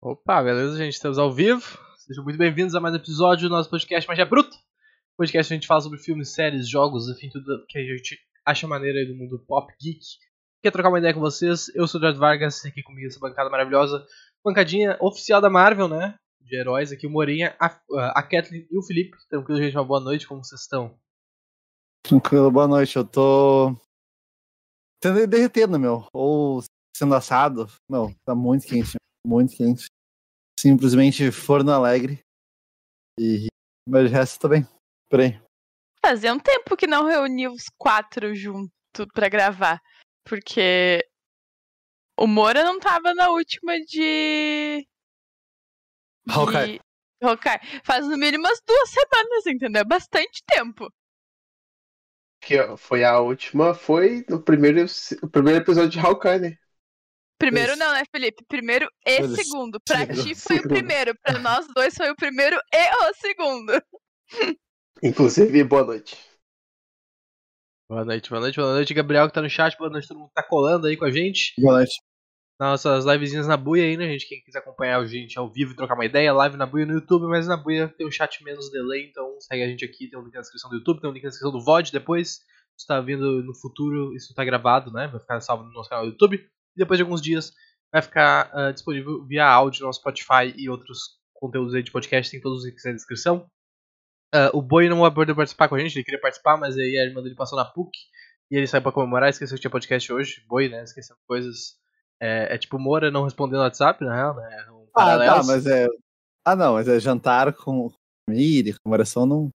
Opa, beleza, gente? Estamos ao vivo. Sejam muito bem-vindos a mais um episódio do nosso podcast Magia Bruta. Podcast onde a gente fala sobre filmes, séries, jogos, enfim, tudo que a gente acha maneira aí do mundo pop geek. Quer trocar uma ideia com vocês? Eu sou o Eduardo Vargas, aqui comigo essa bancada maravilhosa. Bancadinha oficial da Marvel, né? De heróis aqui, o Morinha, a, a Kathleen e o Felipe. Tranquilo, gente? Uma boa noite, como vocês estão? Tranquilo, boa noite. Eu tô. Tendo derretendo, meu. Ou sendo assado. Meu, tá muito quente. Muito quente. Simplesmente forno alegre. E. Mas o resto tá bem. Por aí. Fazia um tempo que não reuni os quatro junto pra gravar. Porque o Moura não tava na última de. de... Hawkeye. Hawkeye. Faz no mínimo umas duas semanas, entendeu? Bastante tempo. Que foi a última, foi no primeiro, o primeiro episódio de Hawkeye, né? Primeiro Isso. não, né, Felipe? Primeiro e segundo. Pra segundo. ti foi o primeiro. Pra nós dois foi o primeiro e o segundo. Inclusive, boa noite. Boa noite, boa noite, boa noite, Gabriel que tá no chat, boa noite, todo mundo que tá colando aí com a gente. Boa noite. Nossas livezinhas na buia aí, né, gente? Quem quiser acompanhar a gente ao vivo e trocar uma ideia, live na buia no YouTube, mas na buia tem um chat menos delay, então segue a gente aqui, tem um link na descrição do YouTube, tem um link na descrição do VOD depois. Isso tá vindo no futuro, isso tá gravado, né? Vai ficar salvo no nosso canal do YouTube. E depois de alguns dias vai ficar ah, disponível via áudio no Spotify e outros conteúdos aí de podcast, tem todos os links na descrição. Ah, o Boi não poder participar com a gente, ele queria participar, mas aí a irmã dele passou na PUC e ele saiu pra comemorar, esqueceu que tinha podcast hoje. Boi, né? Esquecendo coisas. É, é tipo Moura não respondendo no WhatsApp, na real, né? É Um Ah, tá, mas é. Ah, não, mas é jantar com família, comemoração não.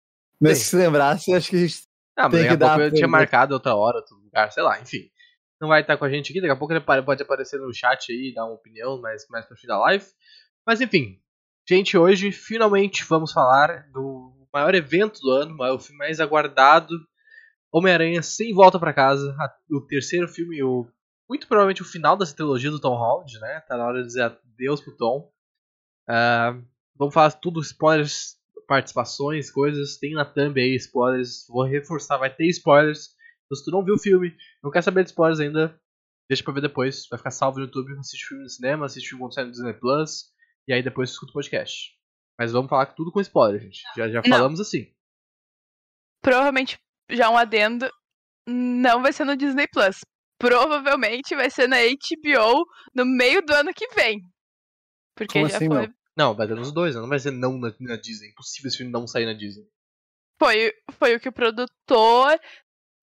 Mas Sim. se lembrasse, acho que a gente. Ah, mas tem daqui a pouco eu tinha marcado outra hora, outro lugar, sei lá, enfim. Não vai estar com a gente aqui, daqui a pouco ele pode aparecer no chat aí, dar uma opinião mais, mais pro fim da live. Mas enfim, gente, hoje finalmente vamos falar do maior evento do ano, o filme mais aguardado, Homem-Aranha Sem Volta pra Casa, o terceiro filme, o, muito provavelmente o final dessa trilogia do Tom Holland, né? Tá na hora de dizer adeus pro Tom. Ah, vamos falar tudo, spoilers, participações, coisas. Tem na thumb aí spoilers. Vou reforçar, vai ter spoilers. Então, se tu não viu o filme, não quer saber de spoilers ainda, deixa pra ver depois. Vai ficar salvo no YouTube. Assiste o filme no cinema, assiste o filme no Disney Plus. E aí depois escuta o podcast. Mas vamos falar tudo com spoiler, gente. Já, já Não. falamos assim. Provavelmente, já um adendo, não vai ser no Disney Plus. Provavelmente vai ser na HBO no meio do ano que vem. Porque Como já assim, foi, meu? Não, vai ter nos dois, né? não vai ser não na, na Disney. Impossível esse filme não sair na Disney. foi, foi o que o produtor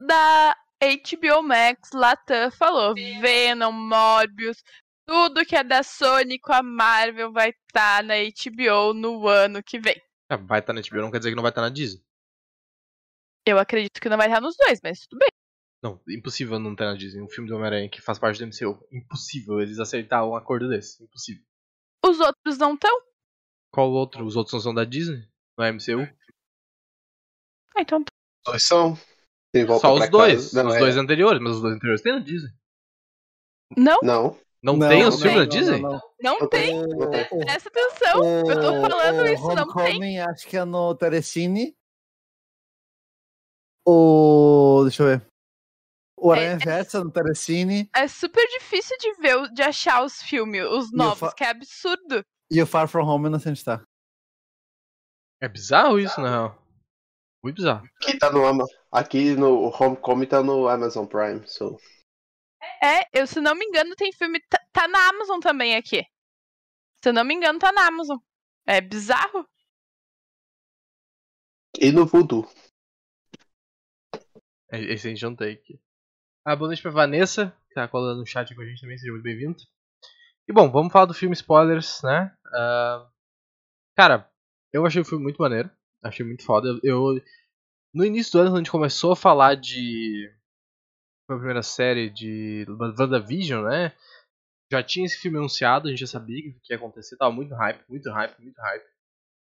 da HBO Max Latam falou. Venom, Morbius, tudo que é da Sony com a Marvel vai estar na HBO no ano que vem. Ah, vai estar na HBO, não quer dizer que não vai estar na Disney. Eu acredito que não vai estar nos dois, mas tudo bem. Não, impossível não ter na Disney. Um filme do Homem-Aranha que faz parte do MCU. Impossível eles acertar um acordo desse. Impossível. Os outros não estão? Qual outro? Os outros não são da Disney? Não é MCU? Ah, então tá. Dois são. Só os dois. casa. Não, os é- dois anteriores, mas os dois anteriores tem na Disney. Não, Não. Não, Não, tem os não, filmes da não, Disney? não, não. não Não tem. tem. Não. O- Presta atenção. eu tô falando isso, não tem. Acho que é no Telecine. O. Deixa eu ver. O Aranha Versa no Telecine É super difícil de ver, de achar os filmes, os novos, fa- que é absurdo. e o Far From Home não sei onde tá. É bizarro isso, na real. Muito bizarro. Aqui tá no Ama- Aqui no Homecoming tá no Amazon Prime. So. É, eu, se não me engano, tem filme. Tá, tá na Amazon também aqui. Se eu não me engano, tá na Amazon. É bizarro. E no Voodoo. É, Esse a gente não tem aqui. Ah, boa noite pra Vanessa, que tá colando no chat com a gente também, seja muito bem-vindo. E bom, vamos falar do filme spoilers, né? Ah, cara, eu achei o filme muito maneiro. Achei muito foda. Eu, no início do ano, quando a gente começou a falar de. Foi a primeira série de WandaVision, né? Já tinha esse filme anunciado, a gente já sabia que que ia acontecer, tava muito hype, muito hype, muito hype.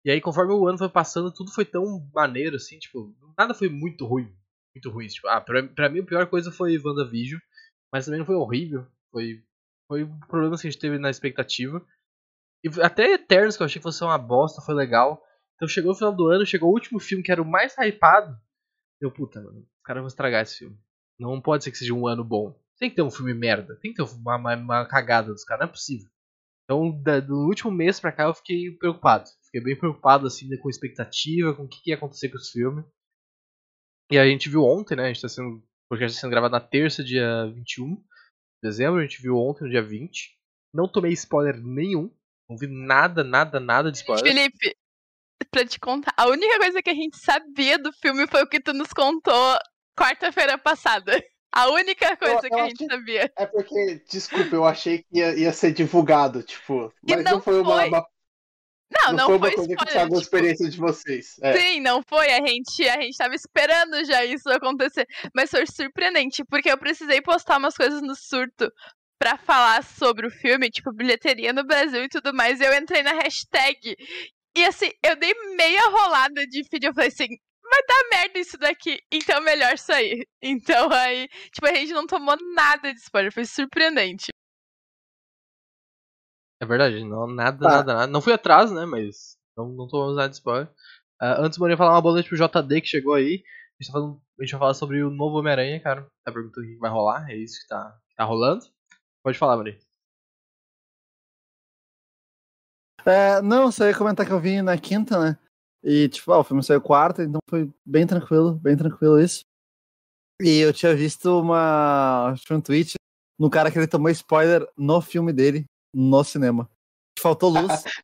E aí, conforme o ano foi passando, tudo foi tão maneiro, assim, tipo, nada foi muito ruim. Muito ruim. Tipo, ah, pra, pra mim a pior coisa foi WandaVision, mas também não foi horrível. Foi, foi um problema que a gente teve na expectativa. E até Eternos, que eu achei que fosse uma bosta, foi legal. Então chegou o final do ano, chegou o último filme que era o mais hypado. Eu, puta, mano, os caras vão estragar esse filme. Não pode ser que seja um ano bom. Tem que ter um filme merda. Tem que ter uma, uma, uma cagada dos caras. Não é possível. Então, da- do último mês pra cá, eu fiquei preocupado. Fiquei bem preocupado, assim, com expectativa, com o que, que ia acontecer com esse filme. E a gente viu ontem, né? A gente tá sendo. O podcast tá sendo gravado na terça, dia 21 de dezembro. A gente viu ontem, no dia 20. Não tomei spoiler nenhum. Não vi nada, nada, nada de spoiler. Felipe, pra te contar, a única coisa que a gente sabia do filme foi o que tu nos contou quarta-feira passada. A única coisa eu que a achei- gente sabia. É porque, desculpa, eu achei que ia, ia ser divulgado, tipo. E Mas não não, foi uma, foi. uma- Não, não, foi uma foi coisa que spoiler. alguma tipo, experiência de vocês. É. Sim, não foi. A gente, a gente tava esperando já isso acontecer. Mas foi surpreendente, porque eu precisei postar umas coisas no surto pra falar sobre o filme, tipo, bilheteria no Brasil e tudo mais. E eu entrei na hashtag. E assim, eu dei meia rolada de feed. Eu falei assim. Vai dar merda isso daqui, então melhor sair. Então aí, tipo, a gente não tomou nada de spoiler, foi surpreendente. É verdade, não, nada, Tá. nada, nada. Não fui atrás, né? Mas não, não tomamos nada de spoiler. Ah, antes, Morinha, falar uma boa noite pro JD que chegou aí. A gente, tá falando, a gente vai falar sobre o novo Homem-Aranha, cara. Tá perguntando o que vai rolar. É isso que tá, que tá rolando. Pode falar, Morinha. É, não, só ia comentar que eu vi na quinta, né? E, tipo, ah, o filme saiu quarta, então foi bem tranquilo, bem tranquilo isso. E eu tinha visto uma. Um tweet no cara que ele tomou spoiler no filme dele, no cinema. Faltou luz.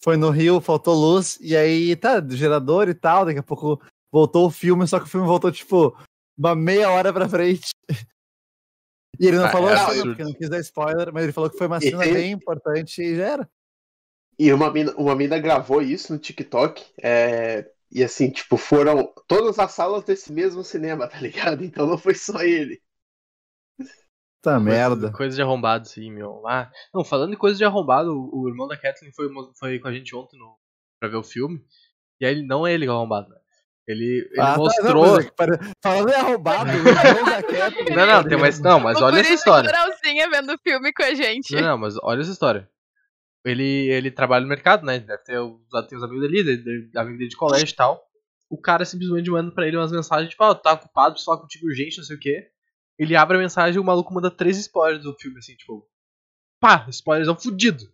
Foi no Rio, faltou luz, e aí tá, do gerador e tal, daqui a pouco voltou o filme, só que o filme voltou, tipo, uma meia hora pra frente. E ele não Ah, falou é a cena, absurdo. porque não quis dar spoiler, mas ele falou que foi uma E cena tem- bem importante e já era. E uma mina, uma mina gravou isso no TikTok. é, e assim, tipo, foram todas as salas desse mesmo cinema, tá ligado? Então não foi só ele. Tá Coisa- merda. Coisa de arrombado, sim, meu. Ah, não, falando em coisa de arrombado, o, o irmão da Kathleen foi, foi com a gente ontem no, pra ver o filme. E aí não é ele que é arrombado, né? Ele, ele Ah, tá, mostrou. não, mas é pare- Falando em arrombado, o irmão da Kathleen- Não, não, tem mais. Não, mas o olha essa história. Coralzinha vendo o filme com a gente. Não, não, mas olha essa história. Ele, ele trabalha no mercado, né? Deve ter tem os amigos dele, dele- amigo dele de colégio e tal. O cara simplesmente manda pra ele umas mensagens, tipo, ah, tá ocupado, preciso falar contigo urgente, não sei o quê. Ele abre a mensagem e o maluco manda três spoilers do filme, assim, tipo. Pá, spoilers é um fudido.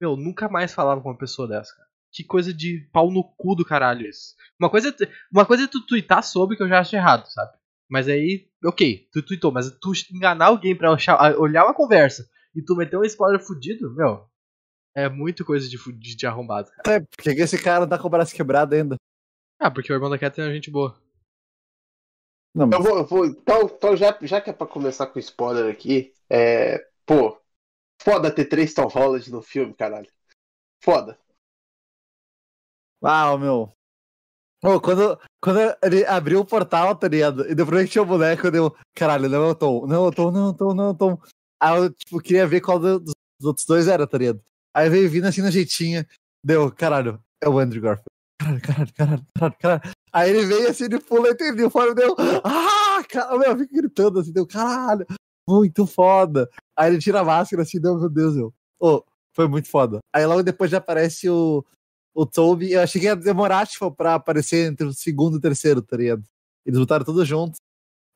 Meu, nunca mais falava com uma pessoa dessa, cara. Que coisa de pau no cu do caralho isso. Uma coisa, é uma coisa é tu tweetar sobre que eu já acho errado, sabe? Mas aí, ok, tu tweetou, mas tu enganar alguém pra olhar uma conversa e tu meter um spoiler fudido, meu, é muito coisa de, de, de arrombado, cara. É, por que que esse cara tá com o braço quebrado ainda? Ah, porque o irmão da Cat é uma gente boa. Não, mas Eu vou, eu vou então, então já, já que é pra começar com spoiler aqui, é. Pô, foda ter três Tom Holland no filme, caralho. Foda. Ah, meu. Ô, quando, quando ele abriu o portal, tá ligado? E depois que tinha o boneco, deu. Caralho, não é o Tom, não é o Tom, não é o Tom, não é o Tom. Aí eu, tipo, queria ver qual do- dos outros dois era, tá ligado? Aí veio vindo assim na jeitinha, deu, caralho, é o Andrew Garfield. Caralho, caralho, caralho, caralho, caralho. Aí ele veio assim de pula, entendeu? Fora deu. Ah, cara, meu, eu fico gritando assim, deu, caralho, muito foda. Aí ele tira a máscara assim, deu, meu Deus, meu. Ô, foi muito foda. Aí logo depois já aparece o, o Toby. Eu achei que ia demorar, tipo, pra aparecer entre o segundo e o terceiro, tá ligado? Eles lutaram todos juntos.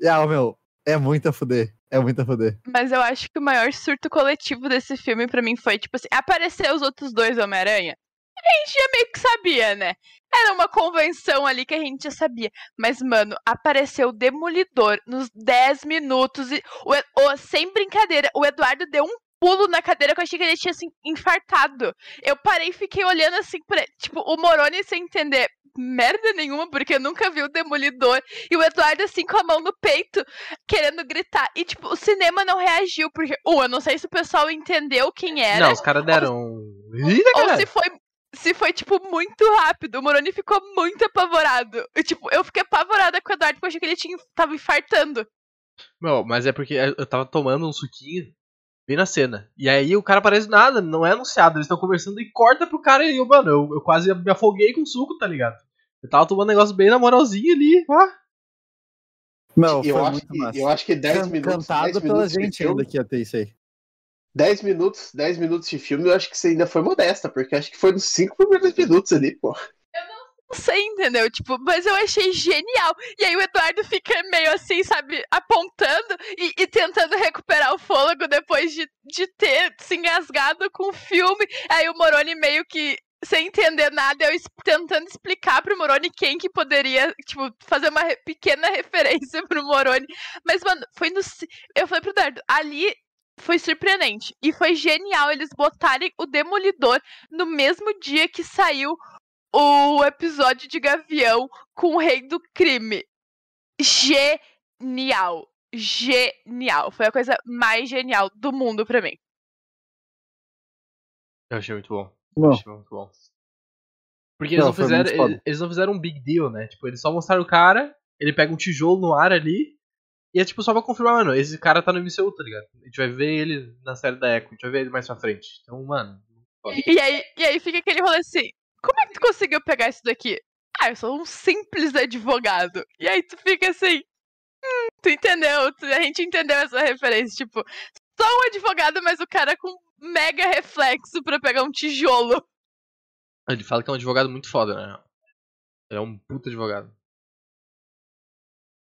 E, ah, meu, é muito a fuder. É muito a fuder. Mas eu acho que o maior surto coletivo desse filme pra mim foi, tipo assim, aparecer os outros dois Homem-Aranha. A gente já meio que sabia, né? Era uma convenção ali que a gente já sabia. Mas, mano, apareceu o Demolidor nos 10 minutos e. O, o- sem brincadeira, o Eduardo deu um pulo na cadeira que eu achei que ele tinha assim, infartado. Eu parei e fiquei olhando assim pra ele. Tipo, o Moroni sem entender merda nenhuma, porque eu nunca vi o Demolidor. E o Eduardo assim com a mão no peito querendo gritar. E, tipo, o cinema não reagiu, porque, uh, eu não sei se o pessoal entendeu quem era. Não, os caras deram. Ih, ou caralho. se foi. Se foi, tipo, muito rápido. O Moroni ficou muito apavorado. E, tipo, eu fiquei apavorada com o Eduardo, porque eu achei que ele tinha, tava infartando. Meu, mas é porque eu tava tomando um suquinho bem na cena. E aí o cara aparece do nada, não é anunciado. Eles estão conversando e corta pro cara e eu, mano, eu, eu quase me afoguei com o suco, tá ligado? Eu tava tomando um negócio bem na moralzinha ali. Ah, Meu, eu, foi acho muito que, massa. eu acho que 10 Can- minutos. Cantado 10 pela minutos de gente filme, ainda que ia ter isso aí. 10 minutos, 10 minutos de filme, eu acho que você ainda foi modesta, porque acho que foi nos 5 primeiros minutos ali, pô. Sei, entendeu? Tipo, mas eu achei genial. E aí o Eduardo fica meio assim, sabe, apontando e, e tentando recuperar o fôlego depois de, de ter se engasgado com o filme. Aí o Moroni meio que sem entender nada, eu tentando explicar pro Moroni quem que poderia, tipo, fazer uma re pequena referência pro Moroni. Mas, mano, foi no. Eu falei pro Eduardo, ali foi surpreendente. E foi genial eles botarem o Demolidor no mesmo dia que saiu o episódio de Gavião com o Rei do Crime. Genial. Genial. Foi a coisa mais genial do mundo pra mim. Eu achei muito bom. Não. Achei muito bom. Porque eles não, Não, foi fizeram. Eles, eles não fizeram um big deal, né? Tipo, eles só mostraram o cara, ele pega um tijolo no ar ali. E é tipo só pra confirmar, mano, esse cara tá no MCU, tá ligado? A gente vai ver ele na série da Echo, a gente vai ver ele mais pra frente. Então, mano. E aí, e aí fica aquele rolê assim: como é que tu conseguiu pegar isso daqui? Ah, eu sou um simples advogado. E aí tu fica assim. Hum, tu entendeu? Tu- A gente entendeu essa referência. Tipo, só um advogado, mas o cara com mega reflexo pra pegar um tijolo. Ele fala que é um advogado muito foda, né? Ele é um puta advogado.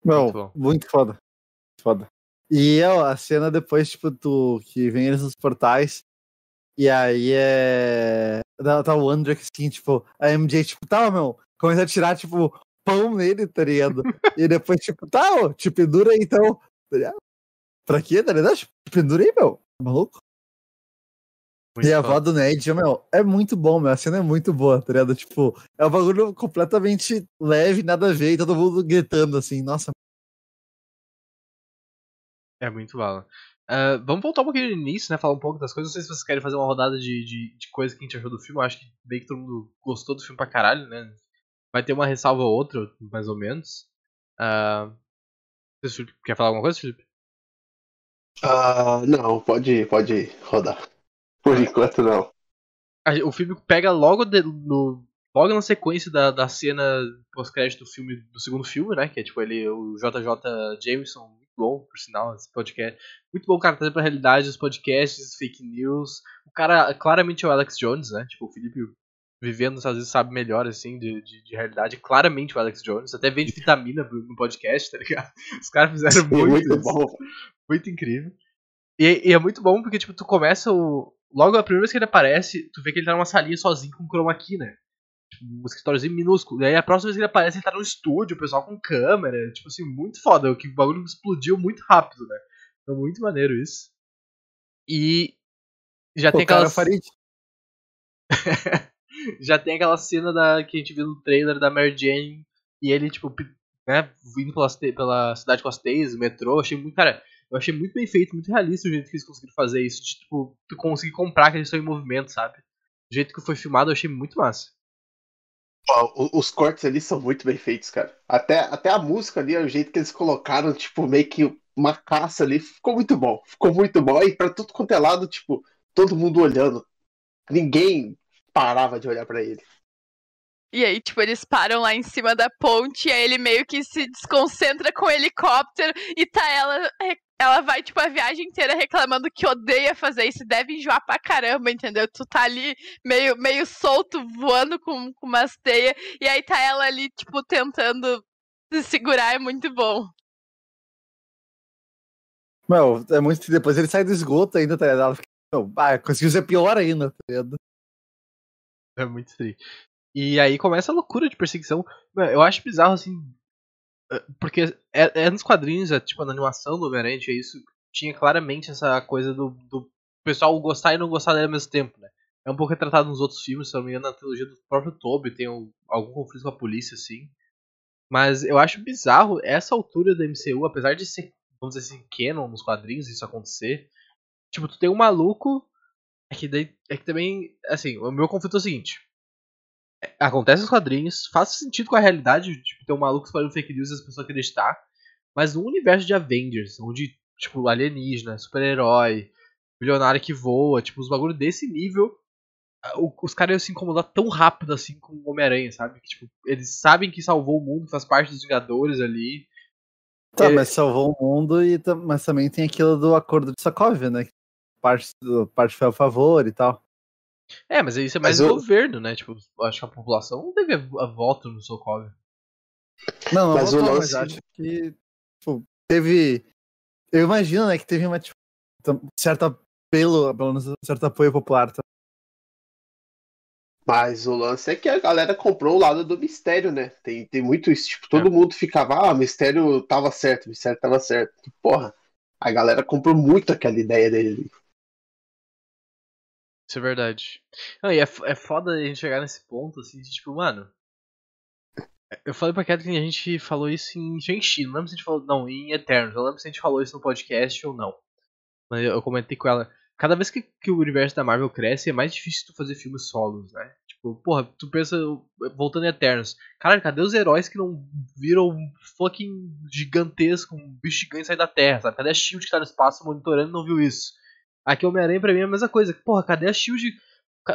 Meu, Muito muito foda. Muito foda. E ó, a cena depois, tipo, do que vem eles nos portais. E aí é. Tá, tá o Andrew assim, tipo, a MJ, tipo, tá, meu, começa a tirar, tipo, pão nele, tá ligado? e depois, tipo, tá, ó, te pendura aí então. Tá ligado? Pra quê, tá ligado? Te pendura aí, meu. Tá maluco? Muito e a avó do Ned, meu, é muito bom, meu. A cena é muito boa, tá ligado? Tipo, é um bagulho completamente leve, nada a ver, e todo mundo gritando assim, nossa. É muito bala. Ah, vamos voltar um pouquinho no início, né? Falar um pouco das coisas. Não sei se vocês querem fazer uma rodada de, de, de coisa que a gente achou do filme. Eu acho que bem que todo mundo gostou do filme pra caralho, né? Vai ter uma ressalva ou outra, mais ou menos. Felipe, quer falar alguma coisa, Felipe? Ah, não, pode, pode rodar. Por enquanto não. O filme pega logo, de- no, logo na sequência da, da cena pós-crédito do filme do segundo filme, né? Que é tipo ele, o JJ Jameson, bom, por sinal, esse podcast. Muito bom, cara, trazer pra realidade os podcasts, fake news. O cara claramente é o Alex Jones, né? Tipo, o Felipe vivendo Estados Unidos sabe melhor, assim, de, de, de realidade. Claramente o Alex Jones. Até vende vitamina no podcast, tá ligado? Os caras fizeram muito, Muito isso. bom. Muito incrível. E, e é muito bom porque, tipo, tu começa o. Logo a primeira vez que ele aparece, tu vê que ele tá numa salinha sozinho com chroma key, né? Tipo, um escritóriozinho minúsculo. E aí a próxima vez que ele aparece, ele tá no estúdio, o pessoal com câmera. Tipo assim, muito foda. Que o bagulho explodiu muito rápido, né? Foi muito maneiro isso. E. Já Pô, tem aquelas. Farid. já tem aquela cena da, que a gente viu no trailer da Mary Jane e ele, tipo, né, vindo pela, pela cidade com as teias, o metrô. Achei muito, cara, eu achei muito bem feito, muito realista o jeito que eles conseguiram fazer isso. De, tipo, tu conseguir comprar que eles estão em movimento, sabe? O jeito que foi filmado eu achei muito massa. Os cortes ali são muito bem feitos, cara. Até, até a música ali, o jeito que eles colocaram, tipo, meio que uma caça ali, ficou muito bom. Ficou muito bom. E pra tudo quanto é lado, tipo, todo mundo olhando. Ninguém parava de olhar pra ele. E aí, tipo, eles param lá em cima da ponte, e aí ele meio que se desconcentra com o helicóptero e tá ela. Ela vai, tipo, a viagem inteira reclamando que odeia fazer isso, deve enjoar pra caramba, entendeu? Tu tá ali meio, meio solto, voando com, com umas teias, e aí tá ela ali, tipo, tentando se segurar, é muito bom. Meu, é muito. Depois ele sai do esgoto ainda, tá ligado? Ela fica, meu, ah, conseguiu ser pior ainda, tá ligado? É muito tri. E aí começa a loucura de perseguição. Eu acho bizarro, assim. Porque é, é nos quadrinhos, é, tipo, na animação do Homem-Aranha, tinha isso. Tinha claramente essa coisa do, do pessoal gostar e não gostar dele ao mesmo tempo, né? É um pouco retratado nos outros filmes, se não me engano, na trilogia do próprio Toby tem um- algum conflito com a polícia, assim. Mas eu acho bizarro essa altura da MCU, apesar de ser, vamos dizer assim, canon nos quadrinhos, isso acontecer. Tipo, tu tem um maluco. É que, daí, é que também. Assim, o meu conflito é o seguinte. Acontece nos quadrinhos, faz sentido com a realidade, tipo, ter um maluco espalhando fake news e as pessoas acreditar. Mas no universo de Avengers, onde, tipo, alienígena, super-herói, milionário que voa, tipo, os bagulho desse nível, os caras iam se incomodar tão rápido assim com o Homem-Aranha, sabe? Que, tipo, eles sabem que salvou o mundo, faz parte dos Vingadores ali. Tá, mas salvou o mundo, e, mas também tem aquilo do acordo de Sokovia, né? Parte, do- parte foi a favor e tal. É, mas isso é mais Mas o eu- governo, né? Tipo, acho que a população não teve a, voto no Sokovia. Não, não Mas mas, o mas lance- acho que tipo, teve. Eu imagino, né, que teve uma tipo, certo apelo, pelo menos um certo apoio popular. tá? Mas o lance é que a galera comprou o lado do mistério, né? Tem, tem muito isso. Tipo, todo mundo ficava, ah, o mistério tava certo, o mistério tava certo. E, porra, a galera comprou muito aquela ideia dele. Isso é verdade. Não, e é, é foda a gente chegar nesse ponto, assim, de tipo, mano. Eu falei pra Kathleen, a gente falou isso em Shang-Chi, não lembro se a gente falou. Não, em Eternos. Eu lembro se a gente falou isso no podcast ou não. Mas eu, eu comentei com ela. Cada vez que, que o universo da Marvel cresce, é mais difícil tu fazer filmes solos, né? Tipo, porra, tu pensa, voltando em Eternos. Caralho, cadê os heróis que não viram um fucking gigantesco, um bicho gigante sair da Terra, sabe? Cadê a Shield que tá no espaço monitorando e não viu isso? Aqui Homem-Aranha pra mim é a mesma coisa. Porra, cadê a Shield?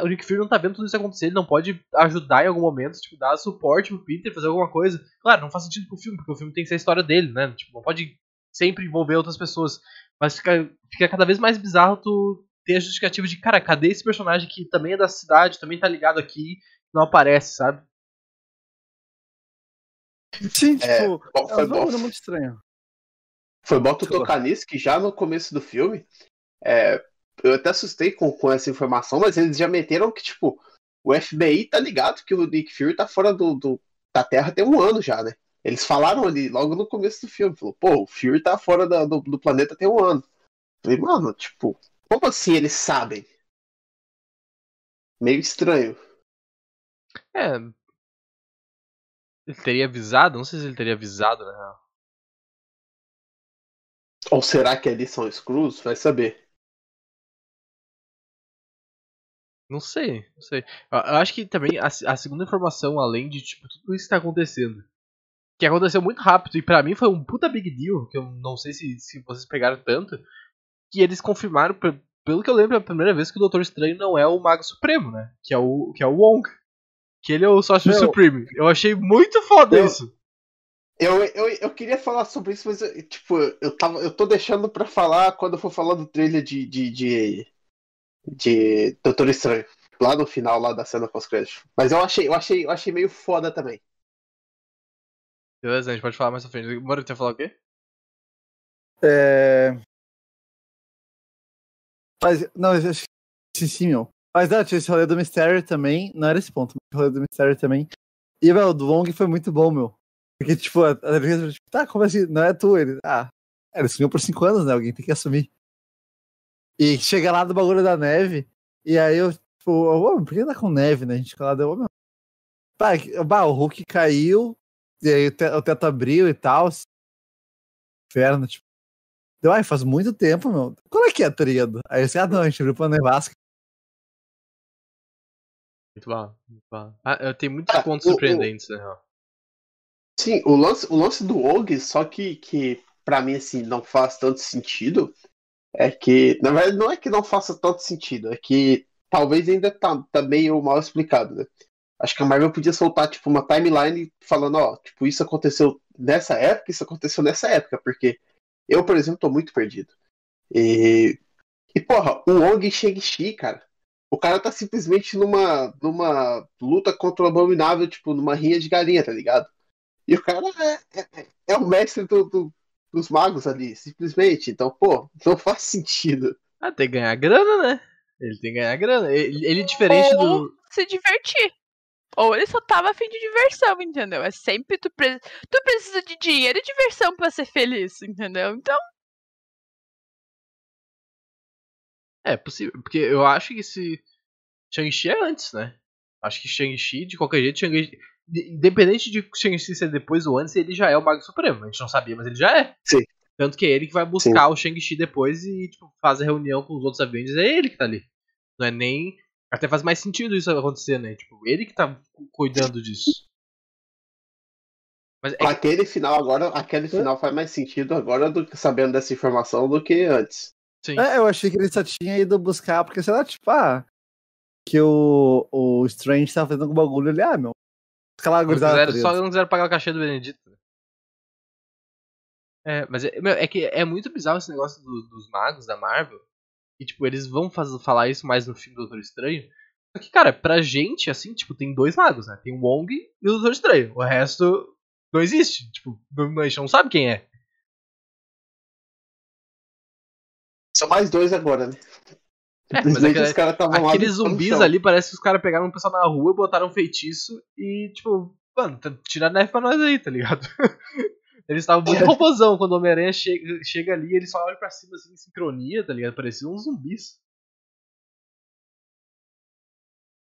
O Nick Fury não tá vendo tudo isso acontecer, ele não pode ajudar em algum momento, tipo, dar suporte pro Peter, fazer alguma coisa. Claro, não faz sentido pro filme, porque o filme tem que ser a história dele, né? Tipo, não pode sempre envolver outras pessoas. Mas fica, fica cada vez mais bizarro tu ter a justificativa de, cara, cadê esse personagem que também é da cidade, também tá ligado aqui, não aparece, sabe? Sim, É, tipo, é foi um bom. muito estranho. Foi bom tu tocar nisso, que já no começo do filme, é, eu até assustei com, com essa informação, mas eles já meteram que, tipo, o FBI tá ligado que o Nick Fury tá fora do, do- da Terra tem um ano já, né? Eles falaram ali logo no começo do filme, falou, pô, o Fury tá fora da- do, do planeta tem um ano. Falei, mano, tipo, como assim eles sabem? Meio estranho. É. Ele teria avisado? Não sei se ele teria avisado, na real. Ou será que ali são Screws? Vai saber. Não sei, não sei. Eu, acho que também a, a segunda informação, além de tipo, tudo isso que tá acontecendo, que aconteceu muito rápido, e pra mim foi um puta big deal, que eu não sei se, se vocês pegaram tanto, que eles confirmaram, pe- pelo que eu lembro, é a primeira vez que o Doutor Estranho não é o Mago Supremo, né? Que é o, que é o Wong. Que ele é o Sorcerer Supreme. Eu achei muito foda eu- isso. Eu, eu, eu queria falar sobre isso, mas eu, tipo, eu tava. Eu tô deixando pra falar quando eu for falar do trailer de. de, de, de Doutor Estranho. Lá no final lá da cena pós-crédito. Mas eu achei, eu achei, eu achei meio foda também. Beleza, a gente pode falar mais pra frente. Moro, tu ia falar o quê? É... Mas, não, eu acho que sim, sim, meu. Mas não, tinha esse rolê do mistério também, não era esse ponto, mas o rolê do mistério também. E, meu, o do Wong foi muito bom, meu. Porque, tipo, a, a tipo, tá, como assim? Não é tu, ele. Ah, ele sumiu por cinco anos, né? Alguém tem que assumir. E chega lá do bagulho da neve, e aí eu, tipo, ô, por que tá com neve, né? A gente fica lá, deu, ô, meu. Pá, que- bah, o Hulk caiu, e aí o, te, o teto abriu e tal. Inferno, tipo. Deu, ai, faz muito tempo, meu. Qual é que é, tá ligado? Aí eu disse, ah, não, a gente abriu pra nevasca. Muito bom. Muito bom. Ah, eu tenho muitos Ah, pontos o- o- surpreendentes, na real. Sim, o lance, o lance do Og, só que, que pra mim, assim, não faz tanto sentido. É que, na verdade, não é que não faça tanto sentido, é que talvez ainda tá, tá meio mal explicado, né? Acho que a Marvel podia soltar, tipo, uma timeline falando, ó, tipo, isso aconteceu nessa época, isso aconteceu nessa época, porque eu, por exemplo, tô muito perdido. E, e porra, o Wong Shang-Chi, cara, o cara tá simplesmente numa, numa luta contra o Abominável, tipo, numa rinha de galinha, tá ligado? E o cara é, é, é o mestre do- do- dos magos ali, simplesmente. Então, pô, não faz sentido. Ah, tem que ganhar grana, né? Ele tem que ganhar grana. Ele, ele diferente Ou do. se divertir. Ou ele só tava afim de diversão, entendeu? É sempre tu, pre... tu precisa de dinheiro e diversão pra ser feliz, entendeu? Então, É possível. Porque eu acho que esse. Shang-Chi é antes, né? Acho que Shang-Chi, de qualquer jeito, Shang-Chi. De- Independente de Shang-Chi ser depois ou antes, ele já é o Mago Supremo. A gente não sabia, mas ele já é. Sim. Tanto que é ele que vai buscar o Shang-Chi depois e tipo, faz a reunião com os outros Avengers. É ele que tá ali. Não é nem. Até faz mais sentido isso acontecer, né? Tipo, ele que tá cu- cuidando disso. Mas é, Aquele final agora, aquele final faz mais sentido agora do que sabendo dessa informação do que antes. sim. É, eu achei que ele só tinha ido buscar, porque sei lá, tipo, ah, que o, o Strange tava fazendo algum bagulho ali, ah, meu. Não tá só não quiseram pagar o cachê do Benedito. É, mas é, meu, é que é muito bizarro esse negócio do- dos magos da Marvel. E tipo, eles vão faz, falar isso mais no filme do Doutor Estranho. Só que, cara, pra gente, assim, tipo, tem dois magos, né? Tem o Wong e o Doutor Estranho. O resto não existe. Tipo, a gente não sabe quem é. São mais dois agora, né? É, mas aquele- os lá. Aqueles zumbis ali, parece que os caras pegaram um pessoal na rua, botaram um feitiço e, tipo, mano, tá- tira a neve pra nós aí, tá ligado? Eles estavam muito robozão quando o Homem-Aranha chega, chega ali, eles só olham pra cima assim em sincronia, tá ligado? Pareciam uns zumbis.